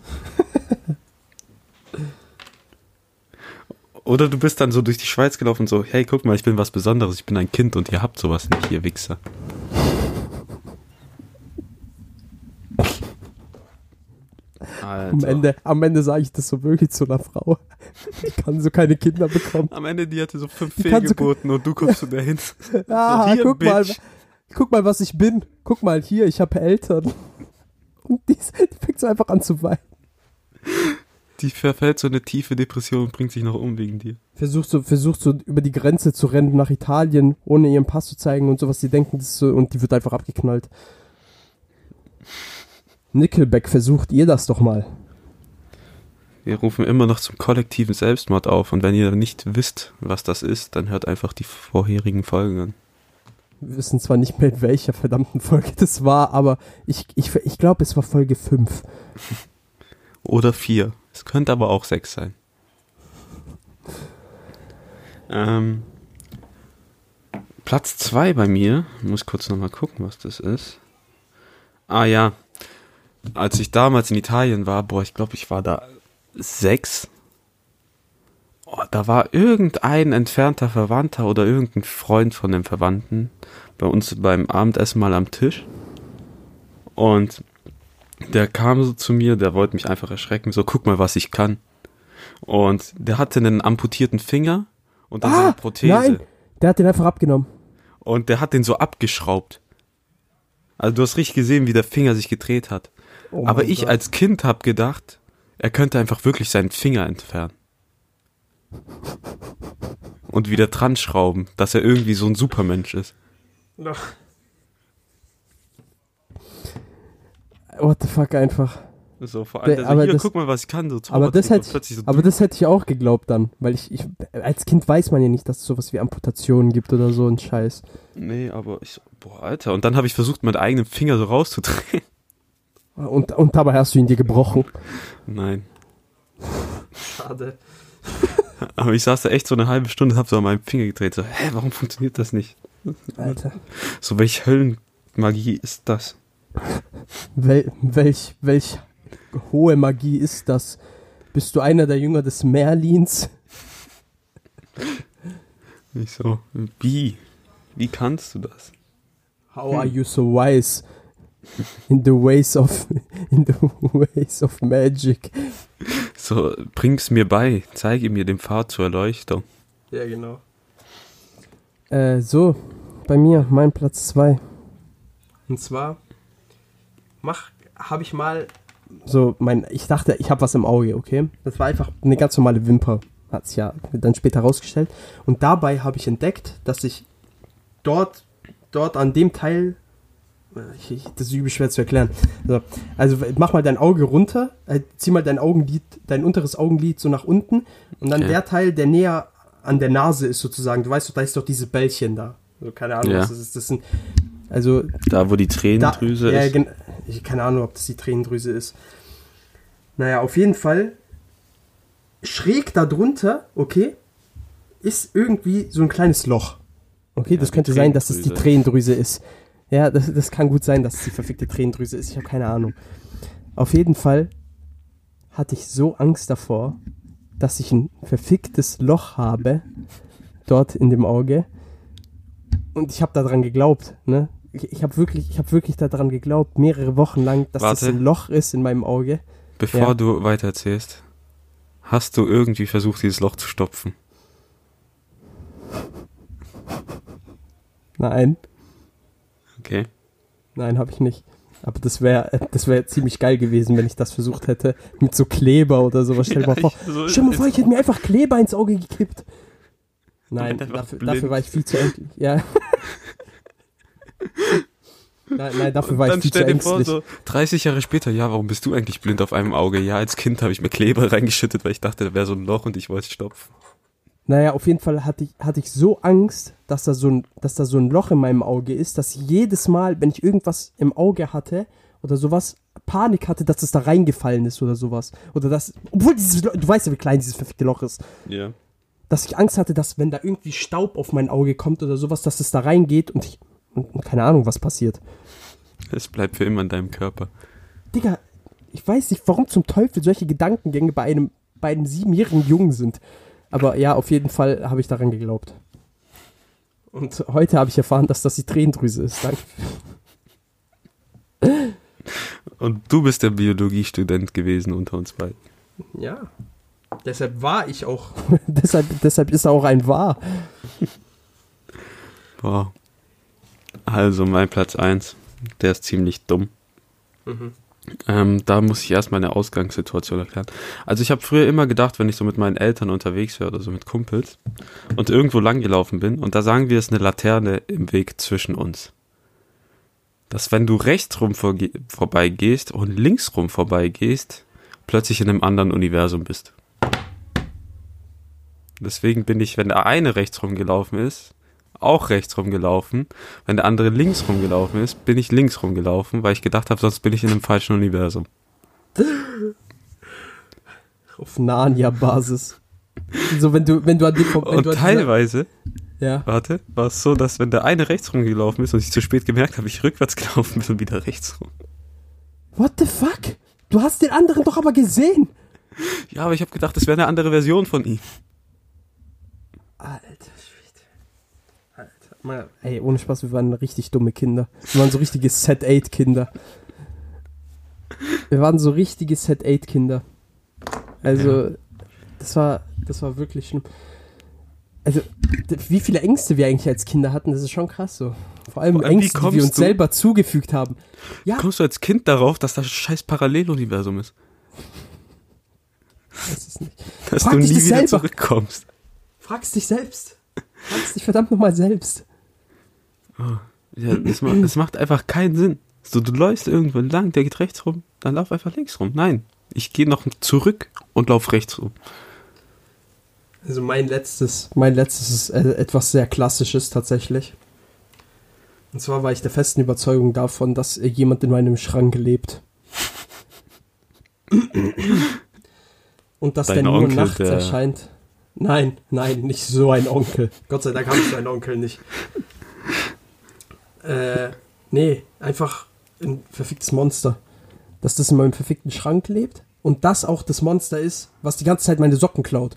<laughs> Oder du bist dann so durch die Schweiz gelaufen und so, hey, guck mal, ich bin was Besonderes, ich bin ein Kind und ihr habt sowas nicht, ihr Wichser. Am Ende, am Ende sage ich das so wirklich zu einer Frau. Ich kann so keine Kinder bekommen. Am Ende, die hatte so fünf Die kann so- Fehlgeburten und du kommst so dahin. Ah, hier, guck mal, Bitch. Guck mal, was ich bin. Guck mal hier, ich habe Eltern. Und die, die fängt so einfach an zu weinen. Die verfällt so eine tiefe Depression und bringt sich noch um wegen dir. Versucht so, versucht so über die Grenze zu rennen nach Italien, ohne ihren Pass zu zeigen und sowas. Die denken, das ist so, und die wird einfach abgeknallt. Nickelback, versucht ihr das doch mal. Wir rufen immer noch zum kollektiven Selbstmord auf und wenn ihr nicht wisst, was das ist, dann hört einfach die vorherigen Folgen an. Wissen zwar nicht mehr, in welcher verdammten Folge <laughs> das war, aber ich, ich, ich glaube, es war Folge 5. Oder vier. Es könnte aber auch sechs sein. Ähm, Platz zwei bei mir. Ich muss kurz nochmal gucken, was das ist. Ah ja. Als ich damals in Italien war, boah, ich glaube, ich war da sechs. Oh, da war irgendein entfernter Verwandter oder irgendein Freund von dem Verwandten bei uns beim Abendessen mal am Tisch. Und der kam so zu mir, der wollte mich einfach erschrecken, so guck mal, was ich kann. Und der hatte einen amputierten Finger und dann so eine Ah, Prothese. nein, der hat den einfach abgenommen. Und der hat den so abgeschraubt. Also du hast richtig gesehen, wie der Finger sich gedreht hat. Oh Aber ich Gott. als Kind hab gedacht, er könnte einfach wirklich seinen Finger entfernen. Und wieder dran schrauben, dass er irgendwie so ein Supermensch ist. What the fuck einfach. So, vor allem, der, aber so, hier, das- guck mal, was ich kann. So Aber das, hätte ich, so aber das hätte ich auch geglaubt dann, weil ich, ich als Kind weiß man ja nicht, dass es sowas wie Amputationen gibt oder so ein Scheiß. Nee, aber ich boah, Alter. Und dann habe ich versucht, meinen eigenen Finger so rauszudrehen. <laughs> Und, und dabei hast du ihn dir gebrochen. Nein. Schade. Aber ich saß da echt so eine halbe Stunde, hab so an meinem Finger gedreht. So, hä, warum funktioniert das nicht? Alter. So, welche Höllenmagie ist das? Wel, welch, welch hohe Magie ist das? Bist du einer der Jünger des Merlins? Ich so, wie? Wie kannst du das? How are you so wise? In the ways of in the <laughs> ways of magic. So, bring's mir bei, zeige mir den Pfad zur Erleuchtung. Ja, genau. Äh, so, bei mir, mein Platz 2. Und zwar mach, habe ich mal so mein, ich dachte, ich habe was im Auge, okay? Das war einfach eine ganz normale Wimper, hat's ja dann später rausgestellt. Und dabei habe ich entdeckt, dass ich dort, dort an dem Teil, ich, ich, das ist übel schwer zu erklären. So, also mach mal dein Auge runter, äh, zieh mal dein Augenlid, dein unteres Augenlid so nach unten und dann Okay. der Teil, der näher an der Nase ist sozusagen. Du weißt doch, da ist doch diese Bällchen da. So, keine Ahnung, Ja. was das ist. Das sind, also Da, wo die da, Tränendrüse ja, ist. gen- ich keine Ahnung, ob das die Tränendrüse ist. Naja, auf jeden Fall schräg darunter, okay, ist irgendwie so ein kleines Loch. Okay, Ja, das könnte sein, dass es die. Tränendrüse ist. Ja, das, das kann gut sein, dass es die verfickte Tränendrüse ist. Ich habe keine Ahnung. Auf jeden Fall hatte ich so Angst davor, dass ich ein verficktes Loch habe dort in dem Auge. Und ich habe daran geglaubt, ne? Ich, ich habe wirklich, ich habe wirklich daran geglaubt, mehrere Wochen lang, dass das Warte. ein Loch ist in meinem Auge. Bevor Ja. du weitererzählst, hast du irgendwie versucht, dieses Loch zu stopfen? Nein, Okay. nein, habe ich nicht. Aber das wäre, das wäre ziemlich geil gewesen, wenn ich das versucht hätte mit so Kleber oder sowas. Stell dir <laughs> mal vor, so, stell mal vor, ich hätte mir einfach Kleber ins Auge gekippt. Nein, dafür, dafür war ich viel zu ängstlich. Ja. <laughs> nein, nein, dafür war ich viel zu dir vor, ängstlich. so 30 Jahre später, ja, warum bist du eigentlich blind auf einem Auge? Ja, als Kind habe ich mir Kleber <laughs> reingeschüttet, weil ich dachte, da wäre so ein Loch und ich wollte es stopfen. Naja, auf jeden Fall hatte ich, hatte ich so Angst, dass da so, ein, dass da so ein Loch in meinem Auge ist, dass jedes Mal, wenn ich irgendwas im Auge hatte oder sowas, Panik hatte, dass es da reingefallen ist oder sowas. Oder dass, obwohl dieses, du weißt ja, wie klein dieses verfickte Loch ist, Ja. dass ich Angst hatte, dass wenn da irgendwie Staub auf mein Auge kommt oder sowas, dass es da reingeht und ich, und, und keine Ahnung, was passiert. Es bleibt für immer in deinem Körper. Digga, ich weiß nicht, warum zum Teufel solche Gedankengänge bei einem, bei einem siebenjährigen Jungen sind. Aber ja, auf jeden Fall habe ich daran geglaubt. Und heute habe ich erfahren, dass das die Tränendrüse ist. Danke. Und du bist der Biologiestudent gewesen unter uns beiden. Ja. Deshalb war ich auch. <laughs> deshalb, deshalb ist er auch ein Wahr. Boah. Also mein Platz 1, der ist ziemlich dumm. Mhm. Ähm, da muss ich erst meine Ausgangssituation erklären. Also ich habe früher immer gedacht, wenn ich so mit meinen Eltern unterwegs wäre oder so mit Kumpels und irgendwo langgelaufen bin und da sagen wir, es eine Laterne im Weg zwischen uns. Dass wenn du rechts rum vor, vorbeigehst und links rum vorbeigehst, plötzlich in einem anderen Universum bist. Deswegen bin ich, wenn der eine rechts rumgelaufen ist, auch rechts rumgelaufen. Wenn der andere links rumgelaufen ist, bin ich links rumgelaufen, weil ich gedacht habe, sonst bin ich in einem falschen Universum. <laughs> Auf Narnia-Basis. So, wenn du, wenn du an die, wenn Und teilweise, ja. warte, war es so, dass wenn der eine rechts rumgelaufen ist und ich zu spät gemerkt habe, ich rückwärts <laughs> gelaufen bin und wieder rechts rum. What the fuck? Du hast den anderen doch aber gesehen. Ja, aber ich habe gedacht, das wäre eine andere Version von ihm. Alter Alter. Ey, ohne Spaß, wir waren richtig dumme Kinder. Wir waren so richtige Set-8-Kinder. Wir waren so richtige Set-8-Kinder. Also, ja. das war, das war wirklich schlimm. Also, wie viele Ängste wir eigentlich als Kinder hatten, das ist schon krass so. Vor allem Vor allem, Ängste, die wir uns du, selber zugefügt haben. Ja. Kommst du als Kind darauf, dass das scheiß Paralleluniversum ist? Weiß es nicht. Dass Frag du nie wieder selber. zurückkommst. Fragst dich selbst. Fragst dich verdammt nochmal selbst. Oh, ja, das, macht, das macht einfach keinen Sinn. So, du läufst irgendwo lang, der geht rechts rum, dann lauf einfach links rum. Nein, ich gehe noch zurück und lauf rechts rum. Also mein letztes, mein letztes ist äh, etwas sehr Klassisches tatsächlich. Und zwar war ich der festen Überzeugung davon, dass jemand in meinem Schrank lebt. Und dass Dein der nur Onkel, nachts der... erscheint. Nein, nein, nicht so ein Onkel. Gott sei Dank habe ich so einen Onkel nicht. Äh, nee, einfach ein verficktes Monster. Dass das in meinem verfickten Schrank lebt und das auch das Monster ist, was die ganze Zeit meine Socken klaut.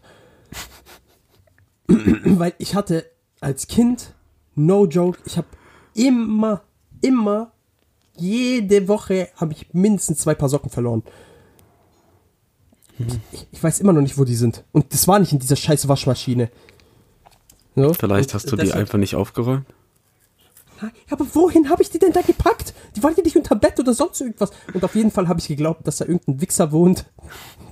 <clears throat> Weil ich hatte als Kind, no joke, ich habe immer, immer, jede Woche habe ich mindestens zwei Paar Socken verloren. Ich, ich, weiß immer noch nicht, wo die sind. Und das war nicht in dieser scheiß Waschmaschine. So? Vielleicht hast du die einfach nicht aufgeräumt? Ja, aber wohin habe ich die denn da gepackt? Die waren ja nicht unter Bett oder sonst irgendwas. Und auf jeden Fall habe ich geglaubt, dass da irgendein Wichser wohnt.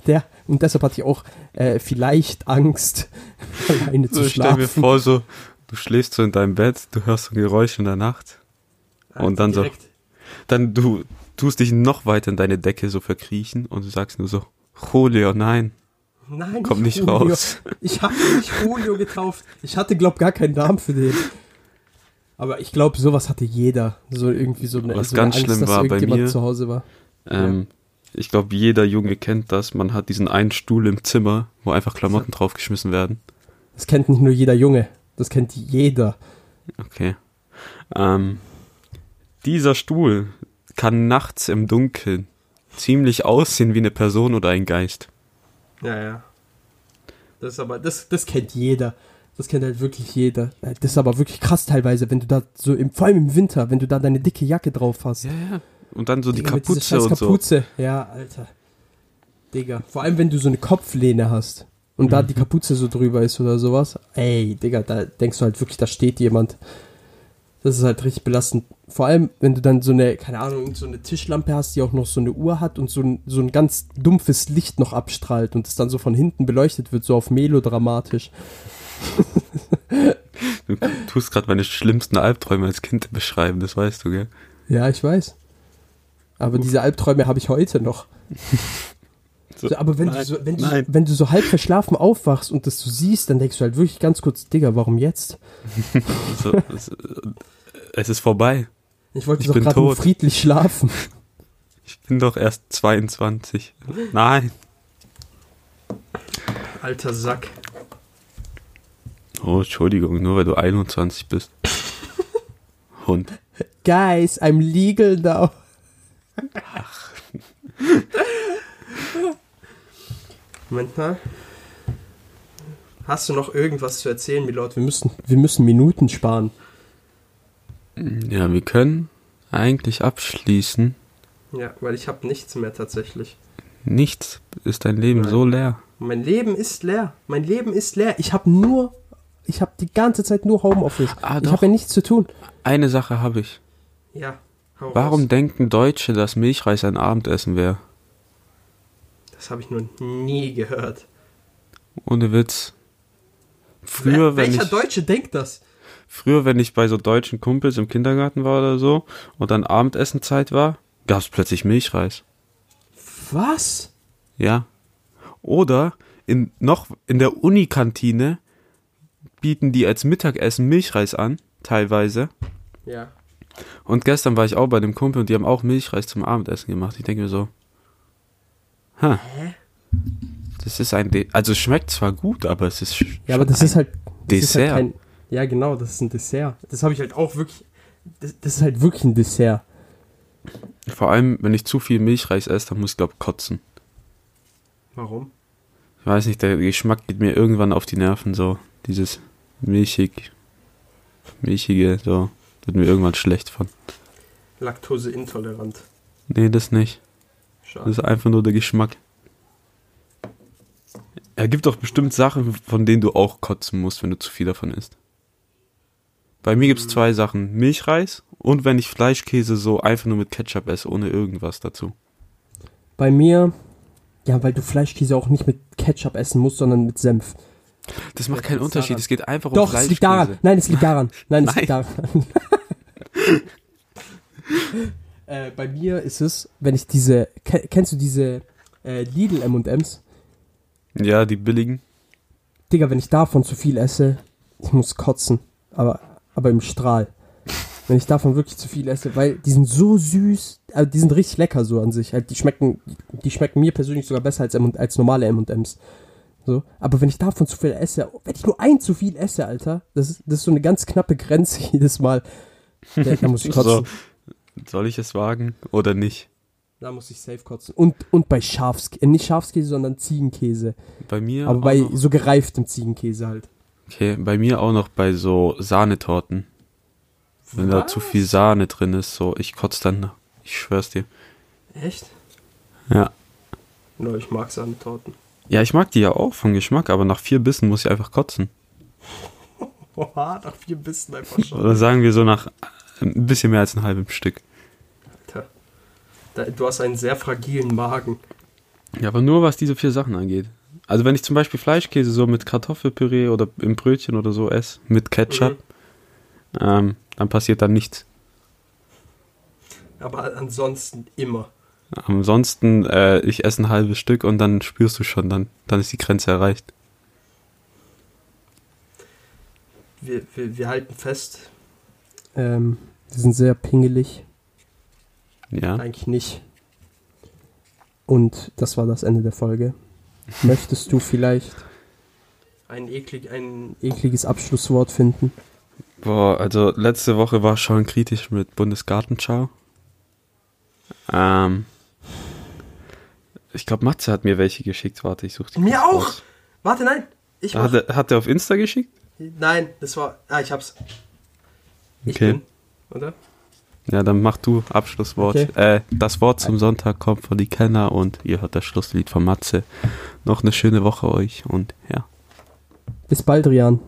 Der, und deshalb hatte ich auch äh, vielleicht Angst, <laughs> alleine zu so, schlafen. Stell mir vor, so, du schläfst so in deinem Bett, du hörst so ein Geräusch in der Nacht. Ja, und dann direkt. so. Dann du tust dich noch weiter in deine Decke so verkriechen und du sagst nur so, Julio, nein. Nein, Komm nicht Julio. raus. Ich habe nicht Julio getauft. Ich hatte, glaub, gar keinen Namen für den. Aber ich glaube, sowas hatte jeder. So irgendwie so eine, Was so ganz eine Angst, schlimm war bei mir, zu Hause war. Ähm, ja. Ich glaube, jeder Junge kennt das. Man hat diesen einen Stuhl im Zimmer, wo einfach Klamotten draufgeschmissen werden. Das kennt nicht nur jeder Junge. Das kennt jeder. Okay. Ähm, dieser Stuhl kann nachts im Dunkeln ziemlich aussehen wie eine Person oder ein Geist. Ja, ja. Das ist aber, das, das kennt jeder. Das kennt halt wirklich jeder. Das ist aber wirklich krass teilweise, wenn du da so, im, vor allem im Winter, wenn du da deine dicke Jacke drauf hast. Ja, ja. Und dann so Digga, die Kapuze und Kapuze. so. Ja, Alter. Digga. Vor allem, wenn du so eine Kopflehne hast und mhm. da die Kapuze so drüber ist oder sowas. Ey, Digga, da denkst du halt wirklich, da steht jemand. Das ist halt richtig belastend. Vor allem, wenn du dann so eine, keine Ahnung, so eine Tischlampe hast, die auch noch so eine Uhr hat und so ein, so ein ganz dumpfes Licht noch abstrahlt und es dann so von hinten beleuchtet wird, so auf melodramatisch. Du tust gerade meine schlimmsten Albträume als Kind beschreiben, das weißt du, gell? Ja, ich weiß. Aber diese Albträume habe ich heute noch. <laughs> So, aber wenn, nein, du so, wenn, du, wenn du so halb verschlafen aufwachst und das du siehst, dann denkst du halt wirklich ganz kurz, Digga, warum jetzt? <laughs> so, es, es, ist vorbei. Ich wollte ich doch gerade friedlich schlafen. Ich bin doch erst 22. Nein. Alter Sack. Oh, Entschuldigung, nur weil du 21 bist. <laughs> Hund. Guys, I'm legal now. Ach. Moment mal. Hast du noch irgendwas zu erzählen, Milord? Wir müssen, wir müssen Minuten sparen. Ja, wir können eigentlich abschließen. Ja, weil ich habe nichts mehr tatsächlich. Nichts ist dein Leben Nein. so leer. Mein Leben ist leer. Mein Leben ist leer. Ich habe nur, ich habe die ganze Zeit nur Homeoffice. Ah, ich habe ja nichts zu tun. Eine Sache habe ich. Ja. hau Warum raus. denken Deutsche, dass Milchreis ein Abendessen wäre? Das habe ich noch nie gehört. Ohne Witz. Früher, Wer, wenn welcher ich, Deutsche denkt das? früher, wenn ich bei so deutschen Kumpels im Kindergarten war oder so und dann Abendessenzeit war, gab es plötzlich Milchreis. Was? Ja. Oder in, noch in der Unikantine bieten die als Mittagessen Milchreis an, teilweise. Ja. Und gestern war ich auch bei dem Kumpel und die haben auch Milchreis zum Abendessen gemacht. Ich denke mir so, ha, Hä? das ist ein, De also es schmeckt zwar gut, aber es ist Ja, aber das schon ist halt. Das Ist Dessert. halt kein, ja, genau, das ist ein Dessert. Das habe ich halt auch wirklich. Das, das ist halt wirklich ein Dessert. vor allem, wenn ich zu viel Milchreis esse, dann muss ich glaube kotzen. Warum? Ich weiß nicht, der Geschmack geht mir irgendwann auf die Nerven, so dieses milchig, milchige, so wird mir irgendwann schlecht von. Laktoseintolerant. Nee, das nicht. Das Schade. ist einfach nur der Geschmack. Er gibt doch bestimmt Sachen, von denen du auch kotzen musst, wenn du zu viel davon isst. Bei mir gibt's zwei Sachen. Milchreis und wenn ich Fleischkäse so einfach nur mit Ketchup esse, ohne irgendwas dazu. Bei mir. Ja, weil du Fleischkäse auch nicht mit Ketchup essen musst, sondern mit Senf. Das macht keinen Unterschied. daran. Es geht einfach um Doch, es liegt daran. Nein, es liegt daran. <laughs> Nein, es liegt Nein. daran. <laughs> äh, bei mir ist es, wenn ich diese. ke- Kennst du diese äh, Lidl MMs? Ja, die billigen. Digga, wenn ich davon zu viel esse, ich muss kotzen. Aber, aber im Strahl. <laughs> Wenn ich davon wirklich zu viel esse, weil die sind so süß, also die sind richtig lecker so an sich. Halt, die schmecken, die schmecken mir persönlich sogar besser als, M als normale M&M's. So, aber wenn ich davon zu viel esse, wenn ich nur ein zu viel esse, Alter, das ist, das ist so eine ganz knappe Grenze <laughs> jedes Mal. Da, da muss ich kotzen. So, soll ich es wagen oder nicht? Da muss ich safe kotzen. Und, und bei Schafskäse, nicht Schafskäse, sondern Ziegenkäse. Bei mir aber bei so gereiftem Ziegenkäse halt. Okay, bei mir auch noch bei so Sahnetorten. Wenn da Was? zu viel Sahne drin ist, so ich kotze dann. Ich schwör's dir. Echt? Ja. No, ich mag Sahnetorten. Ja, ich mag die ja auch vom Geschmack, aber nach vier Bissen muss ich einfach kotzen. <laughs> Oha, nach vier Bissen einfach schon. Oder sagen wir so nach ein bisschen mehr als ein halbem Stück. Alter. Da, du hast einen sehr fragilen Magen. Ja, aber nur was diese vier Sachen angeht. Also wenn ich zum Beispiel Fleischkäse so mit Kartoffelpüree oder im Brötchen oder so esse, mit Ketchup, ähm, dann passiert dann nichts. Aber ansonsten immer. Ansonsten, äh, ich esse ein halbes Stück und dann spürst du schon, dann, dann ist die Grenze erreicht. Wir, wir, wir halten fest. Ähm, wir sind sehr pingelig. Ja. Eigentlich nicht. Und das war das Ende der Folge. Möchtest du vielleicht ein, eklig, ein ekliges Abschlusswort finden? Boah, also letzte Woche war schon kritisch mit Bundesgartenschau. Ähm, ich glaube, Matze hat mir welche geschickt. Warte, ich suche die. Mir auch! raus. Warte, nein! Ich Hat er, hat er auf Insta geschickt? Nein, das war. Ah, ich hab's. Ich Okay. bin, oder? Ja, dann mach du Abschlusswort. Okay. Äh, das Wort zum Sonntag kommt von die Kenner und ihr hört das Schlusslied von Matze. Noch eine schöne Woche euch und ja, Bis bald, Rian.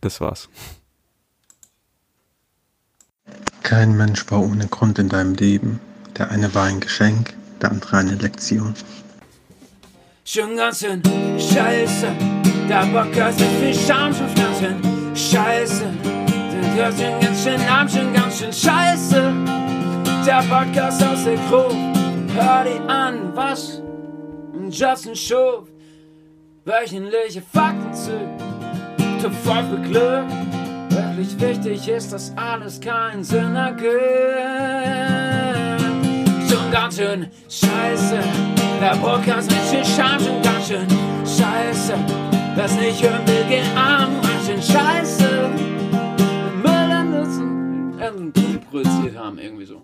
das war's. Kein Mensch war ohne Grund in deinem Leben. Der eine war ein Geschenk, der andere eine Lektion. Schon ganz schön scheiße, der Bock hat so viel Scham schon ganz schön scheiße. Den hört schon ganz schön arm, schon ganz schön scheiße. Der Podcast aus der Gruft, hör die an, was Justin Schuf. Wöchentliche Fakten zu, voll für Glück. Wirklich wichtig ist, dass alles keinen Sinn ergibt ganz schön scheiße. Der Podcast mit viel schon ganz schön scheiße. Das nicht hören will, geht arm, ganz schön scheiße. Müll an Nutzen, produziert haben, irgendwie so.